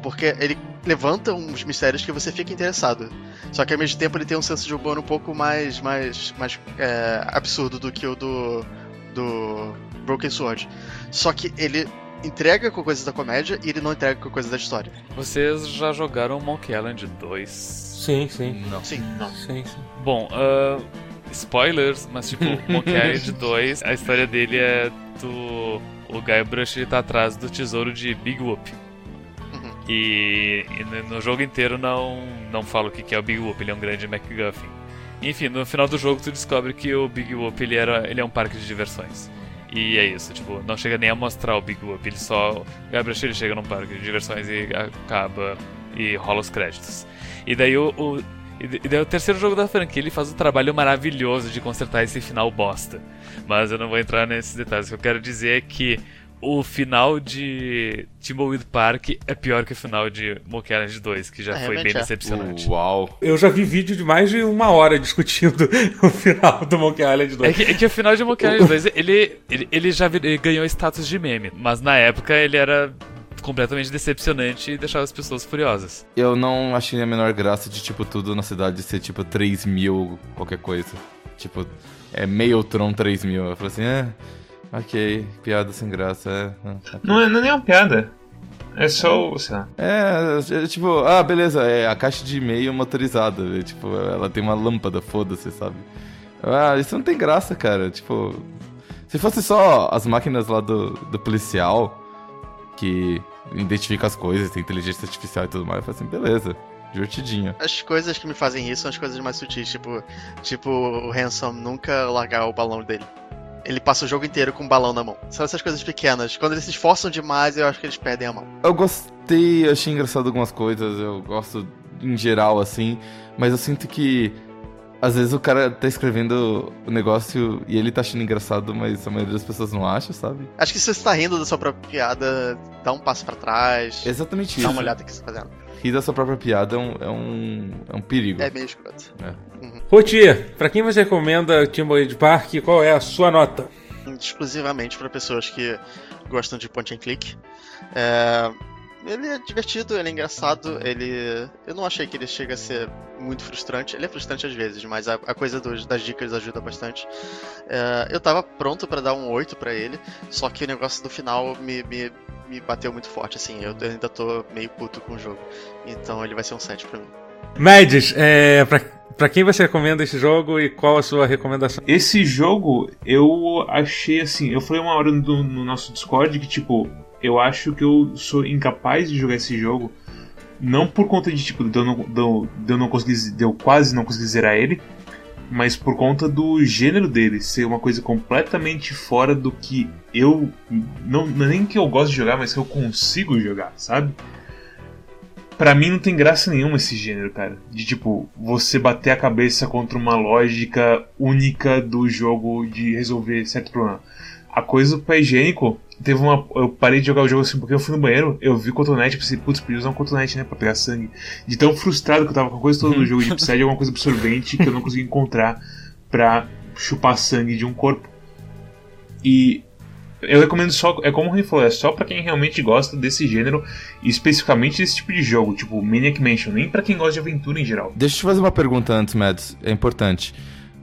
porque ele levanta uns mistérios que você fica interessado. Só que ao mesmo tempo ele tem um senso de humor um pouco mais, mais, mais é, absurdo do que o do, do Broken Sword. Só que ele entrega com coisas da comédia e ele não entrega com coisas da história. Vocês já jogaram Monkey Island 2? Sim, sim. Não. Sim, não. Sim, sim. Bom, uh, spoilers, mas tipo, Monkey Island 2, a história dele é do. O Guy Brush ele tá atrás do tesouro de Big Whoop. Uhum. E, e, no jogo inteiro não, não fala o que é o Big Whoop, ele é um grande MacGuffin. Enfim, no final do jogo tu descobre que o Big Whoop ele, era, ele é um parque de diversões. E é isso, tipo, não chega nem a mostrar o Big Whoop, ele só. O Gabriel ele chega num parque de diversões e acaba e rola os créditos. E daí o, o e daí o terceiro jogo da franquia ele faz um trabalho maravilhoso de consertar esse final bosta. Mas eu não vou entrar nesses detalhes. O que eu quero dizer é que o final de Timbleweed Park é pior que o final de Monkey Island 2, que já é, foi bem é. decepcionante. Uau! Eu já vi vídeo de mais de uma hora discutindo o final do Monkey Island 2. É que, é que o final de Monkey Island 2, ele, ele, ele já ele ganhou status de meme, mas na época ele era completamente decepcionante e deixava as pessoas furiosas. Eu não achei a menor graça de, tipo, tudo na cidade ser, tipo, 3 mil qualquer coisa. Tipo, é Mailtron 3 mil. Eu falei assim, é... Ok, piada sem graça, é. Okay. Não, é, não é nem uma piada. É só, sei lá. É, é, tipo, ah, beleza, é a caixa de e-mail motorizada. é, tipo, ela tem uma lâmpada, foda-se, sabe? Ah, isso não tem graça, cara. Tipo, se fosse só as máquinas lá do, do policial que identifica as coisas, tem inteligência artificial e tudo mais, eu falo assim, beleza, divertidinho. As coisas que me fazem isso são as coisas mais sutis, tipo, tipo o Hanson nunca largar o balão dele. Ele passa o jogo inteiro com o balão na mão. São essas coisas pequenas. Quando eles se esforçam demais, eu acho que eles perdem a mão. Eu gostei, achei engraçado algumas coisas, eu gosto em geral, assim, mas eu sinto que às vezes o cara tá escrevendo o negócio e ele tá achando engraçado, mas a maioria das pessoas não acha, sabe? Acho que se você tá rindo da sua própria piada, dá um passo pra trás. Exatamente Dá isso. uma olhada que você tá fazendo. Rir da sua própria piada é um, é um, é um perigo. É meio escroto. Rotier, pra quem você recomenda Timberwolf Park, qual é a sua nota? Exclusivamente pra pessoas que gostam de point and click. É, Ele é divertido, ele é engraçado, ele. Eu não achei que ele chega a ser muito frustrante. Ele é frustrante às vezes, mas a, a coisa dos- das dicas ajuda bastante. É, Eu tava pronto pra dar um 8 pra ele, só que o negócio do final me, me, me bateu muito forte, assim. Eu ainda tô meio puto com o jogo. Então ele vai ser um 7 pra mim. Mads, é, pra, pra quem você recomenda esse jogo e qual a sua recomendação? Esse jogo eu achei assim. Eu falei uma hora no, no nosso Discord que, tipo, eu acho que eu sou incapaz de jogar esse jogo. Não por conta de, tipo, de eu, não, de eu- não conseguir. De eu quase não conseguir zerar ele. Mas por conta do gênero dele ser uma coisa completamente fora do que eu. Não é nem que eu gosto de jogar, mas que eu consigo jogar, sabe? Pra mim não tem graça nenhuma esse gênero, cara. De tipo, você bater a cabeça contra uma lógica única do jogo de resolver certo problema. A coisa do pé higiênico, teve uma. Eu parei de jogar o jogo assim porque eu fui no banheiro, eu vi cotonete, pensei, putz, podia usar um cotonete, né, pra pegar sangue. De tão frustrado que eu tava com a coisa toda do jogo, de precisar de alguma coisa absorvente que eu não consegui encontrar pra chupar sangue de um corpo. E eu recomendo só, é como o Rui falou, é só pra quem realmente gosta desse gênero e especificamente desse tipo de jogo, tipo Maniac Mansion, nem pra quem gosta de aventura em geral. Deixa eu te fazer uma pergunta antes, Mads. É importante.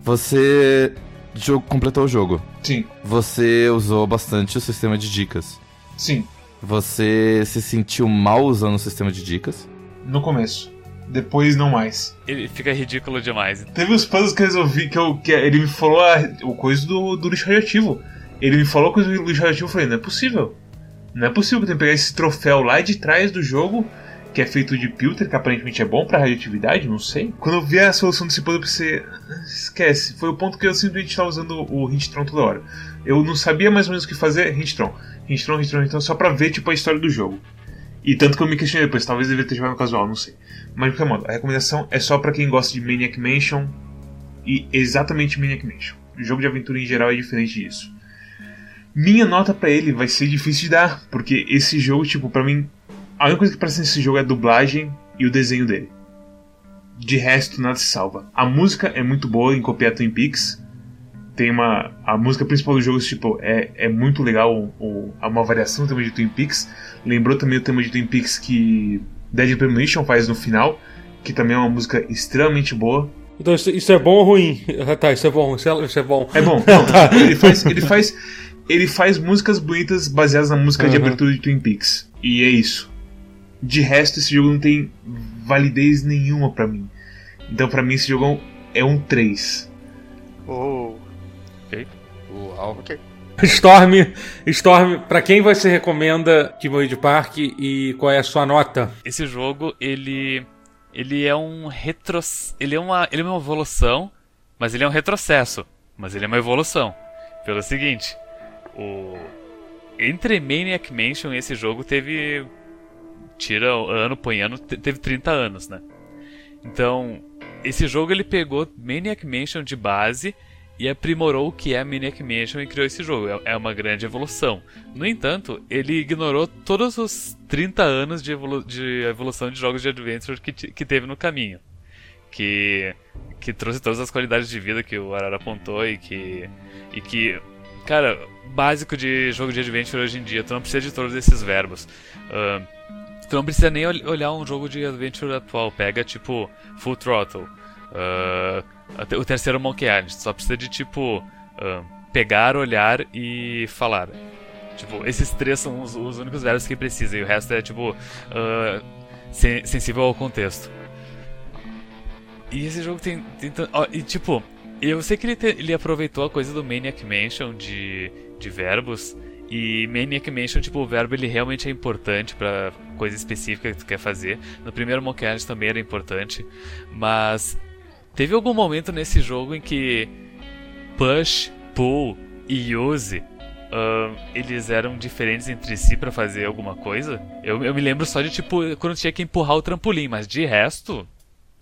Você jogo, completou o jogo. Sim, Você usou bastante o sistema de dicas. sim, Você se sentiu mal usando o sistema de dicas? no começo. Depois não mais. Ele fica ridículo demais. Teve os puzzles que eu resolvi, que, eu, que ele me falou a, o coisa do, do lixo radioativo. Ele me falou do lixo radioativo, eu falei, não é possível. Não é possível que eu tenha que pegar esse troféu lá de trás do jogo, que é feito de filter, que aparentemente é bom pra radioatividade, não sei. Quando eu vi a solução desse puzzle, eu pensei, "Ah, esquece. Foi o ponto que eu simplesmente estava usando o Hintron toda hora. Eu não sabia mais ou menos o que fazer, Hintron. Hintron, Hintron, Hintron, só pra ver, tipo, a história do jogo. E tanto que eu me questionei depois, talvez eu deveria ter jogado no casual, não sei. Mas de qualquer modo, a recomendação é só pra quem gosta de Maniac Mansion e exatamente Maniac Mansion. O jogo de aventura em geral é diferente disso. Minha nota pra ele vai ser difícil de dar, porque esse jogo, tipo, pra mim, a única coisa que presta nesse jogo é a dublagem e o desenho dele. De resto, nada se salva. A música é muito boa em copiar Twin Peaks. Tem uma. A música principal do jogo tipo, é, é muito legal. O, uma variação do tema de Twin Peaks. Lembrou também o tema de Twin Peaks que Dead Premonition faz no final. Que também é uma música extremamente boa. Então isso, isso é bom ou ruim? Tá, isso é bom, isso é, isso é bom. É bom. Não, ele faz. Ele faz. Ele faz músicas bonitas baseadas na música de Uhum. abertura de Twin Peaks. E é isso. De resto, esse jogo não tem validez nenhuma pra mim. Então, pra mim, esse jogo é um 3. Oh, Uau. ok. Storm, Storm, pra quem você recomenda Timberwolf Park e qual é a sua nota? Esse jogo, ele ele é um retro ele é uma ele é uma evolução, mas ele é um retrocesso, mas ele é uma evolução. Pelo seguinte, o entre Maniac Mansion esse jogo teve tira ano põe ano, te- teve 30 anos, né? Então, esse jogo ele pegou Maniac Mansion de base e aprimorou o que é Maniac Mansion e criou esse jogo. É- É uma grande evolução. No entanto, ele ignorou todos os 30 anos de, evolu- de evolução de jogos de adventure que, que teve no caminho. Que, que trouxe todas as qualidades de vida que o Arara apontou e que, e que, cara, básico de jogo de adventure hoje em dia, tu não precisa de todos esses verbos. Ahn, tu não precisa nem ol- olhar um jogo de adventure atual, pega tipo Full Throttle, até o terceiro Monkey Island, tu só precisa de tipo ah, pegar, olhar e falar. Tipo, esses três são os, os únicos verbos que precisa e o resto é, tipo, uh, sen sensível ao contexto. E esse jogo tem. tem e tipo, eu sei que ele, te, ele aproveitou a coisa do Maniac Mansion de, de verbos. E Maniac Mansion, tipo, o verbo ele realmente é importante para coisa específica que tu quer fazer. No primeiro Island também era importante. Mas teve algum momento nesse jogo em que push, pull e use uh, eles eram diferentes entre si para fazer alguma coisa? Eu, eu me lembro só de tipo quando tinha que empurrar o trampolim, mas de resto,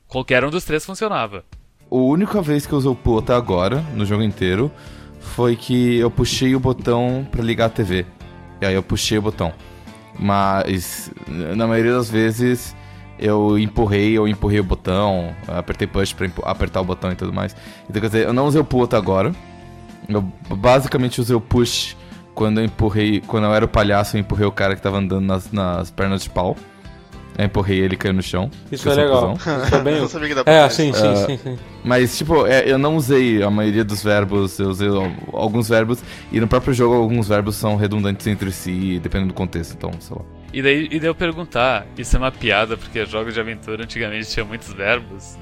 qualquer um dos três funcionava. A única vez que eu usei o pull até agora, no jogo inteiro, foi que eu puxei o botão para ligar a TV. E aí eu puxei o botão. Mas na maioria das vezes eu empurrei, eu empurrei o botão, apertei push pra apertar o botão e tudo mais. Então quer dizer, eu não usei o pull até agora. Eu basicamente usei o push quando eu empurrei. Quando eu era o palhaço, eu empurrei o cara que tava andando nas, nas pernas de pau. Eu empurrei ele e caiu no chão. Isso é legal. Isso é bem. é, sim, sim, uh, sim, sim. Mas, tipo, é, eu não usei a maioria dos verbos, eu usei alguns verbos, e no próprio jogo alguns verbos são redundantes entre si, dependendo do contexto, então, sei lá. E daí, e daí eu perguntar, isso é uma piada, porque jogos de aventura antigamente tinham muitos verbos.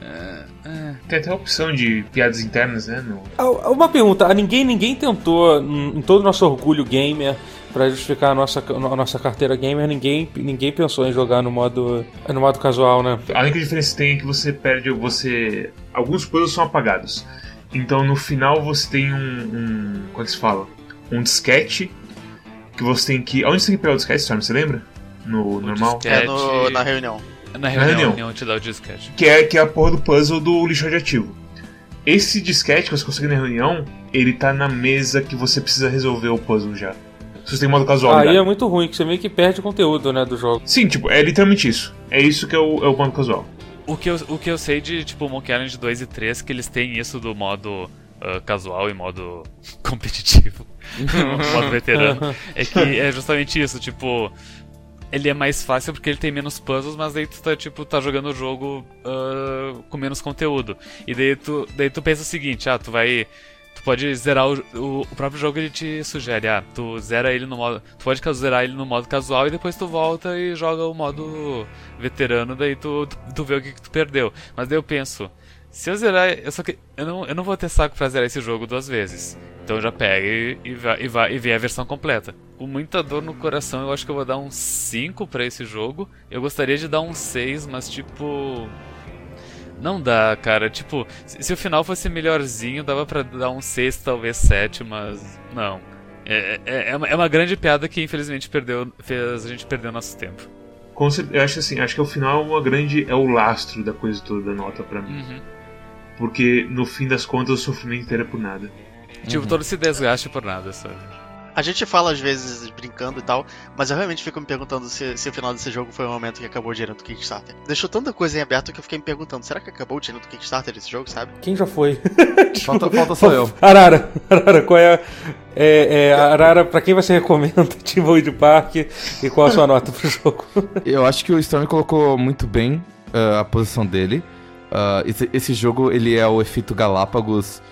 É, é. Tem até a opção de piadas internas, né? No... Ah, uma pergunta, ninguém, ninguém tentou, em todo o nosso orgulho gamer, para justificar a nossa, a nossa carteira gamer, ninguém, ninguém pensou em jogar no modo, no modo casual, né? A única diferença que tem é que você perde, você... Alguns puzzles são apagados. Então no final você tem um, um como é se fala? Um disquete que você tem que... Onde você tem que pegar o disquete, Storm, você lembra? No o normal? Disquete... É no, na reunião. Na reunião, na reunião. te dá o disquete. Que é, que é a porra do puzzle do lixo radioativo. Esse disquete que você consegue na reunião, ele tá na mesa que você precisa resolver o puzzle já se você tem modo casual. Aí é muito ruim, que você meio que perde o conteúdo, né, do jogo. Sim, tipo, é literalmente isso. É isso que é o, é o modo casual. O que, eu, o que eu sei de, tipo, Monkey Island 2 e 3, que eles têm isso do modo uh, casual e modo competitivo, modo veterano, é que é justamente isso, tipo, ele é mais fácil porque ele tem menos puzzles, mas daí tu tá, tipo, tá jogando o jogo uh, com menos conteúdo. E daí tu, daí tu pensa o seguinte, ah, tu vai Tu pode zerar o, o, o, próprio jogo, ele te sugere, ah, tu zera ele no modo. Tu pode zerar ele no modo casual e depois tu volta e joga o modo veterano, daí tu, tu, tu vê o que, que tu perdeu. Mas daí eu penso, se eu zerar. Eu, só que, eu, não, eu não vou ter saco pra zerar esse jogo duas vezes. Então já pega e, e, vai, e, vai, e vê a versão completa. Com muita dor no coração, eu acho que eu vou dar um 5 para esse jogo. Eu gostaria de dar um 6, mas tipo. Não dá, cara. Tipo, se o final fosse melhorzinho, dava pra dar um 6, talvez 7, mas não. É, é, é, uma, é uma grande piada que infelizmente perdeu, fez a gente perder o nosso tempo. Eu acho assim, acho que o final é uma grande. é o lastro da coisa toda da nota pra mim. Uhum. Porque no fim das contas o sofrimento inteiro é por nada. Tipo, uhum. todo esse desgaste por nada, sabe? A gente fala às vezes brincando e tal, mas eu realmente fico me perguntando se, se o final desse jogo foi o momento que acabou o dinheiro do Kickstarter. Deixou tanta coisa em aberto que eu fiquei me perguntando: será que acabou o dinheiro do Kickstarter desse jogo, sabe? Quem já foi? falta, falta só eu. Arara, Arara, qual é, é, é Arara, pra quem você recomenda Timboid Park e qual a sua nota pro jogo? eu acho que o Storm colocou muito bem uh, a posição dele. Uh, esse, esse jogo ele é o efeito Galápagos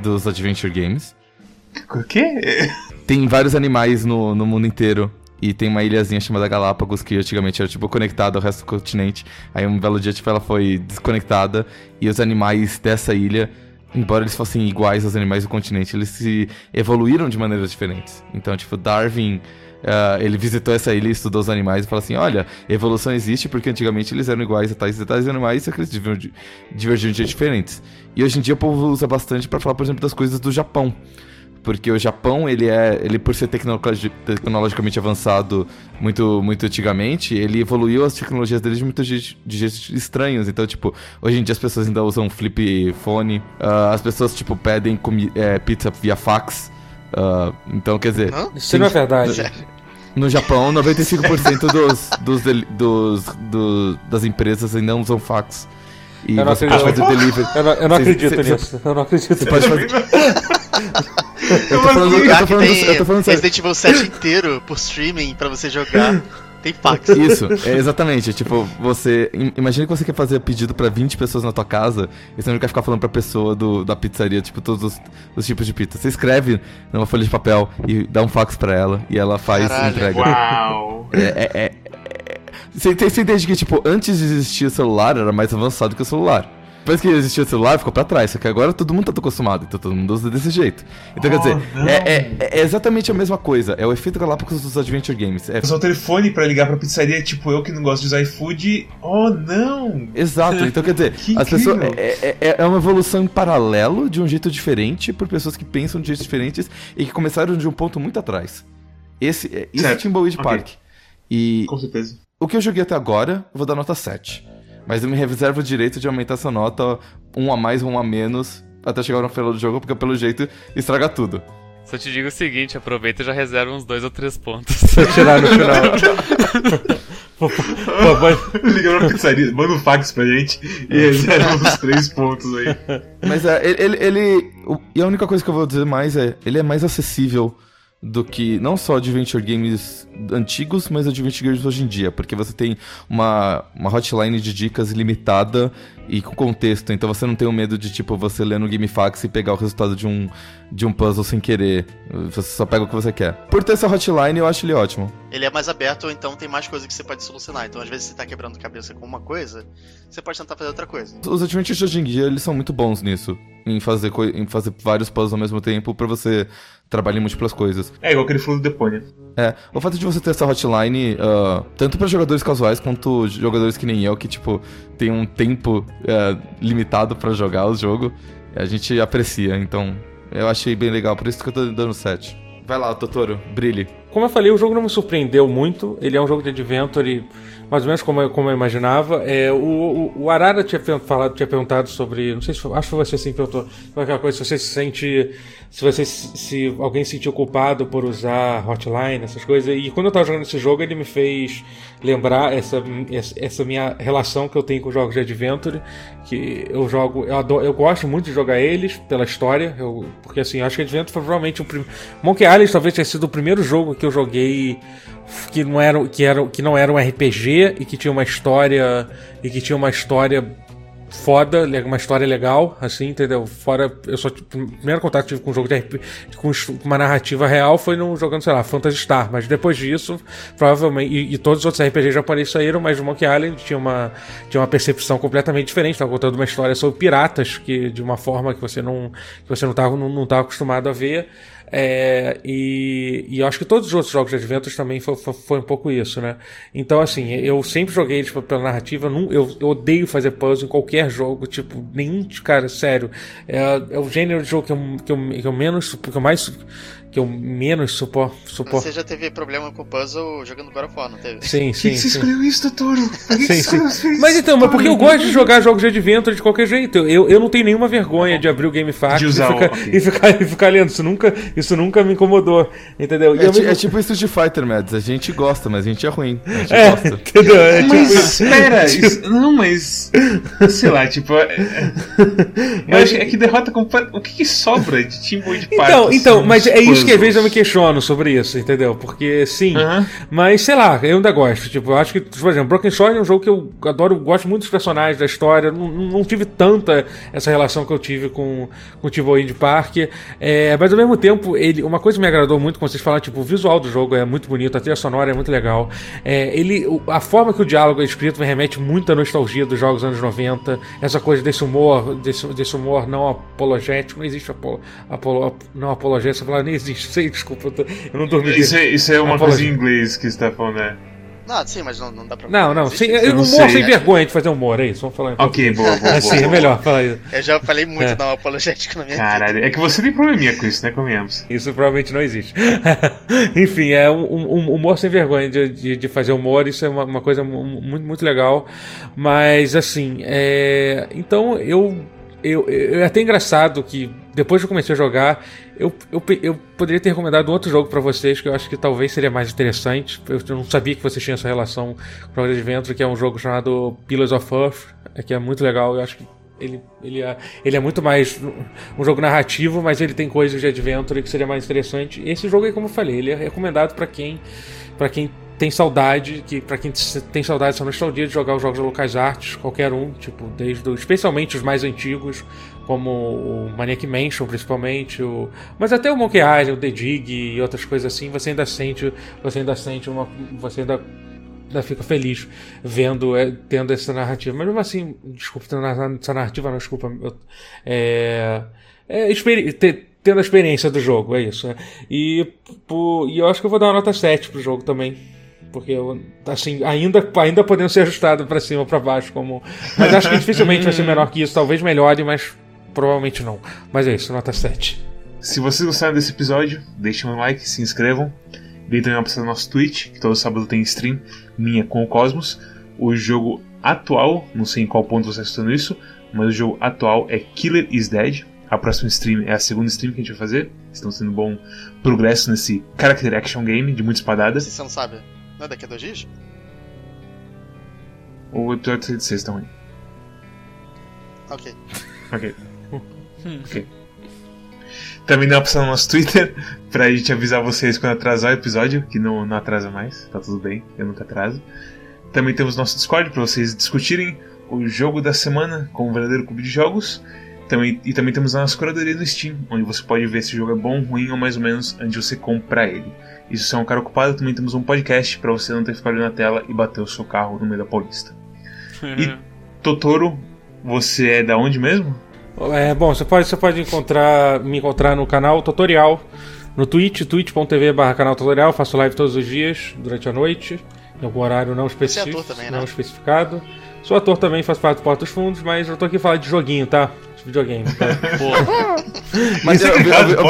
dos Adventure Games. O quê? Tem vários animais no, no mundo inteiro. E tem uma ilhazinha chamada Galápagos, que antigamente era, tipo, conectada ao resto do continente. Aí um belo dia, tipo, ela foi desconectada. E os animais dessa ilha, embora eles fossem iguais aos animais do continente, eles se evoluíram de maneiras diferentes. Então, tipo, Darwin... Uh, ele visitou essa ilha estudou os animais e falou assim: olha, evolução existe porque antigamente eles eram iguais a tais e tais animais, só que eles divergiam de diferentes. E hoje em dia o povo usa bastante para falar, por exemplo, das coisas do Japão porque o Japão, ele é, ele por ser tecnologicamente avançado muito, muito antigamente, ele evoluiu as tecnologias dele de muitos de, de jeitos estranhos. Então, tipo, hoje em dia as pessoas ainda usam flip phone, uh, as pessoas, tipo, pedem é, pizza via fax. Uh, então, quer dizer... Isso não é verdade. No Japão, 95% dos, dos, dos, dos, das empresas ainda usam fax. E eu não você acredito. pode fazer delivery. Eu não, eu não acredito cê, nisso. Cê, eu não acredito. Você pode fazer. eu tô falando, eu tô falando, tem eu tô falando Resident Evil 7 inteiro por streaming pra você jogar. Tem fax. Isso, é exatamente. Tipo, você. Imagina que você quer fazer pedido pra 20 pessoas na tua casa e você não quer ficar falando pra pessoa do, da pizzaria, tipo, todos os, os tipos de pizza. Você escreve numa folha de papel e dá um fax pra ela e ela faz Caralho. entrega. Uau! É, é, é, é- Você, você entende que, tipo, antes de existir o celular, era mais avançado que o celular. Depois que existiu o celular, ficou pra trás. Só que agora todo mundo tá acostumado, então todo mundo usa desse jeito. Então, quer Oh, dizer, não. é, é- é exatamente a mesma coisa. É o efeito Galápagos dos Adventure Games. É Usar o telefone pra ligar pra pizzaria, tipo eu que não gosto de usar iFood. Oh, não! Exato, então quer dizer, Que as pessoas. incrível. É, é, é uma evolução em paralelo de um jeito diferente por pessoas que pensam de jeitos diferentes e que começaram de um ponto muito atrás. Esse, é- isso é Timbleweed ok. Park. E Com certeza. o que eu joguei até agora, eu vou dar nota 7. Mas eu me reservo o direito de aumentar essa nota um a mais ou um a menos até chegar no final do jogo, porque pelo jeito estraga tudo. Só te digo o seguinte, aproveita e já reserva uns dois ou três pontos. Pra tirar no final. Liga pra pizzaria, manda um fax pra gente e reserva uns três pontos aí. Mas é, ele. ele, ele- e a única coisa que eu vou dizer mais é: ele é mais acessível do que não só adventure games antigos, mas adventure games hoje em dia, porque você tem uma, uma hotline de dicas limitada e com contexto, então você não tem o medo de, tipo, você ler no GameFAQs e pegar o resultado de um, de um puzzle sem querer. Você só pega o que você quer. Por ter essa hotline, eu acho ele ótimo. Ele é mais aberto, então tem mais coisas que você pode solucionar. Então, às vezes, você tá quebrando cabeça com uma coisa, você pode tentar fazer outra coisa. Os adventures de hoje em dia, eles são muito bons nisso. Em fazer, em fazer vários puzzles ao mesmo tempo pra você trabalhar em múltiplas coisas. É igual aquele falou do Deponia. É, o fato de você ter essa hotline, ah, tanto para jogadores casuais quanto jogadores que nem eu, que, tipo, tem um tempo ah, limitado pra jogar o jogo, a gente aprecia. Então, eu achei bem legal, por isso que eu tô dando 7. Vai lá, Totoro, brilhe. Como eu falei, o jogo não me surpreendeu muito. Ele é um jogo de adventure, mais ou menos como eu, como eu imaginava. É, o, o, o Arara tinha, falado, tinha perguntado sobre. Não sei se foi- acho que você sim perguntou. Aquela coisa, se você se sente. Se você se, alguém se sentiu culpado por usar hotline, essas coisas. E quando eu tava jogando esse jogo, ele me fez lembrar essa, essa, minha relação que eu tenho com jogos de adventure. Que eu jogo. Eu, adoro, eu gosto muito de jogar eles pela história. Eu, porque assim, acho que Adventure foi provavelmente o primeiro. Monkey Island talvez tenha sido o primeiro jogo que eu joguei que não era, que era, que não era um RPG e que tinha uma história e que tinha uma história foda, uma história legal, assim, entendeu? Fora, eu só o primeiro contato que tive com um jogo de RPG, com uma narrativa real foi no jogando, sei lá, Phantasy Star, mas depois disso, provavelmente, e, e todos os outros RPGs japoneses saíram, mas o Monkey Island tinha uma tinha uma percepção completamente diferente, estava contando uma história sobre piratas que de uma forma que você não que você não estava não, não tava acostumado a ver. É, e, e acho que todos os outros jogos de Adventures também foi, foi, foi um pouco isso, né? Então, assim, eu sempre joguei eles pela narrativa, não, eu, eu odeio fazer puzzle em qualquer jogo, tipo, nenhum, cara, sério. É, é o gênero de jogo que eu, que eu, que eu menos, que eu mais, que eu menos suporto. suporto. Você já teve problema com o puzzle jogando God of War, não teve? Sim, Por sim, que, que você sim. escolheu isso, Totoro? Por que Sim, sim. Mas então, mas porque eu gosto de jogar jogos de adventure de qualquer jeito. Eu, eu não tenho nenhuma vergonha de abrir o GameFAQs De e ficar, e, ficar, e ficar lendo. Isso nunca, isso nunca me incomodou. Entendeu? É, mesmo é tipo Street Fighter, Mads. A gente gosta, mas a gente é ruim. A gente É, gosta. entendeu? É tipo Mas espera, isso- não, mas. Sei lá, tipo. é- é- eu acho que é que derrota completa. O que, que sobra de Timbo de Então, então, mas é isso que às vezes eu me questiono sobre isso, entendeu? Porque sim, Aham. mas sei lá, eu ainda gosto. Tipo, eu acho que, por exemplo, Broken Sword é um jogo que eu adoro, gosto muito dos personagens, da história. Não, não tive tanta essa relação que eu tive com, com o Tivoid Park. É, mas ao mesmo tempo, ele, uma coisa que me agradou muito quando vocês falaram, tipo, o visual do jogo é muito bonito, a trilha sonora é muito legal. É, ele, a forma que o diálogo é escrito me remete muito à nostalgia dos jogos dos anos 90. Essa coisa desse humor, desse, desse humor não apologético. Não existe apolo, apolo, não apologético, essa palavra nem existe. Sei, desculpa, eu, tô- eu não dormi Isso é, isso é uma Apologia. coisa em inglês que você tá falando, né? Não, sim, mas não, não dá pra. Não, não, sem. Eu não humor sei. sem vergonha de fazer humor, é isso, vamos falar em Ok, boa, boa. Assim, boa, é boa. melhor, fala isso. Eu já falei muito É. não apologético na minha vida. Caralho, é que você tem probleminha com isso, né? Convenhamos. Isso provavelmente não existe. Enfim, é um, um- um humor sem vergonha de, de, de fazer humor, isso é uma, uma coisa mu- muito, muito legal. Mas, assim, é... então eu, eu, eu. É até engraçado que depois que eu comecei a jogar, eu, eu, eu poderia ter recomendado outro jogo pra vocês que eu acho que talvez seria mais interessante. Eu não sabia que vocês tinham essa relação com o Adventure, que é um jogo chamado Pillars of Earth, é, que é muito legal. Eu acho que ele, ele, é, ele é muito mais um jogo narrativo, mas ele tem coisas de adventure que seria mais interessante. Esse jogo aí, como eu falei, ele é recomendado pra quem para quem tem saudade, que para quem tem saudade, essa nostalgia de jogar os jogos da Lucas Arts, qualquer um, tipo, desde especialmente os mais antigos, como o Maniac Mansion, principalmente, o, mas até o Monkey Island, o The Dig e outras coisas assim, você ainda sente, você ainda sente uma, você ainda ainda fica feliz vendo, é, tendo essa narrativa. Mas mesmo assim, desculpa, tendo essa narrativa, não, desculpa. Eu, é, é, tendo a experiência do jogo, é isso. Né? E, por, e eu acho que eu vou dar uma nota 7 pro jogo também. Porque assim, ainda, ainda podendo ser ajustado para cima ou para baixo, como. Mas acho que dificilmente vai ser menor que isso, talvez melhore, mas provavelmente não. Mas é isso, nota 7. Se vocês gostaram desse episódio, deixem um like, se inscrevam. Deem também uma passada no nosso Twitch, que todo sábado tem stream minha com o Cosmos. O jogo atual, não sei em qual ponto você está assistindo isso, mas o jogo atual é Killer is Dead. A próxima stream é a segunda stream que a gente vai fazer. Estamos tendo bom progresso nesse character action game de muita espadada. Se você não sabe, não é daqui a dois dias? O episódio de sexta também. Ok. Ok. Ok. Também dá uma opção no nosso Twitter pra gente avisar vocês quando atrasar o episódio, que não, não atrasa mais, tá tudo bem, eu nunca atraso. Também temos nosso Discord para vocês discutirem o jogo da semana com o verdadeiro clube de jogos. Também, e também temos a nossa curadoria no Steam, onde você pode ver se o jogo é bom, ruim ou mais ou menos antes de você comprar ele. Isso se é um cara ocupado, também temos um podcast para você não ter que ficar olhando na tela e bater o seu carro no meio da Paulista. e Totoro, você é da onde mesmo? É, bom, você pode, você pode encontrar, me encontrar no canal Tutorial, no Twitch, twitch.tv barra canal tutorial, faço live todos os dias, durante a noite, em algum horário não, especific... também, né? não especificado. Sou ator também, faço parte do Porta dos Fundos, mas eu tô aqui falando de joguinho, tá? Videogame. Tá? mas, eu, eu, eu,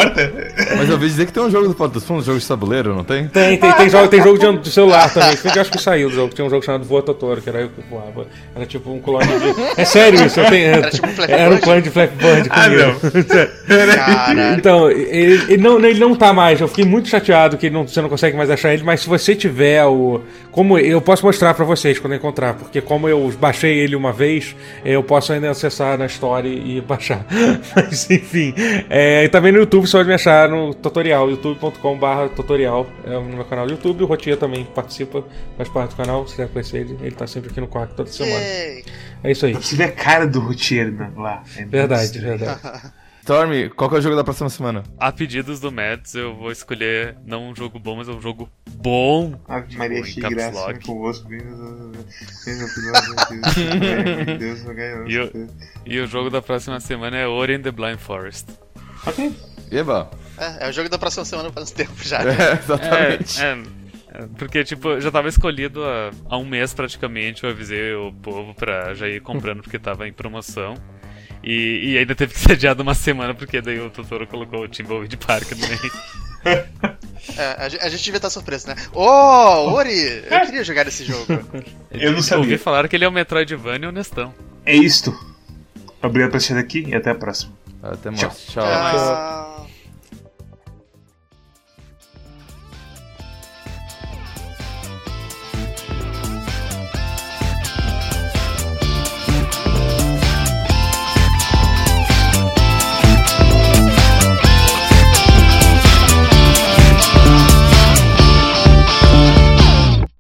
mas eu ouvi dizer que tem um jogo do Porta dos Fundos, jogo de tabuleiro, não tem? Tem, tem, tem, jogo, tem jogo de, de celular também. Eu acho que saiu do jogo. Tinha um jogo chamado Voa Totoro, que era eu que voava. Era tipo um clone de. É sério isso, eu tenho. Era, tipo um era um clone de Flappy Bird ah, não. então, ele, ele, não, ele não tá mais. Eu fiquei muito chateado que não, você não consegue mais achar ele, mas se você tiver o. Como eu posso mostrar pra vocês quando encontrar, porque como eu baixei ele uma vez, eu posso ainda acessar na história e baixar. Mas enfim. É, e também no YouTube você pode me achar no tutorial, youtube.com.br tutorial. É no meu canal do YouTube. O Rotia também participa, faz parte do canal. Se quiser conhecer ele, ele tá sempre aqui no quarto toda semana. Yay. É isso aí. Você vê a cara do Rotier lá. É verdade, verdade. Stormy, qual que é o jogo da próxima semana? A pedidos do Mads, eu vou escolher não um jogo bom, mas um jogo bom. Tipo, Maria, que graça convosco. e, o, e o jogo da próxima semana é Ori and the Blind Forest. Ok. Eba. É, é o jogo da próxima semana faz tempo já. É, exatamente. É, é, porque, tipo, já tava escolhido há, há um mês praticamente. Eu avisei o povo pra já ir comprando porque tava em promoção. E, e, ainda teve que ser adiado uma semana, porque daí o Totoro colocou o Timbleweed Park no meio. É, a, gente devia estar surpreso, né? Oh, Ori! Eu queria jogar esse jogo. Eu não sabia. ouvi falar que ele é o Metroidvania honestão. É isto. Obrigado por assistir aqui e até a próxima. Até mais. Tchau. Tchau.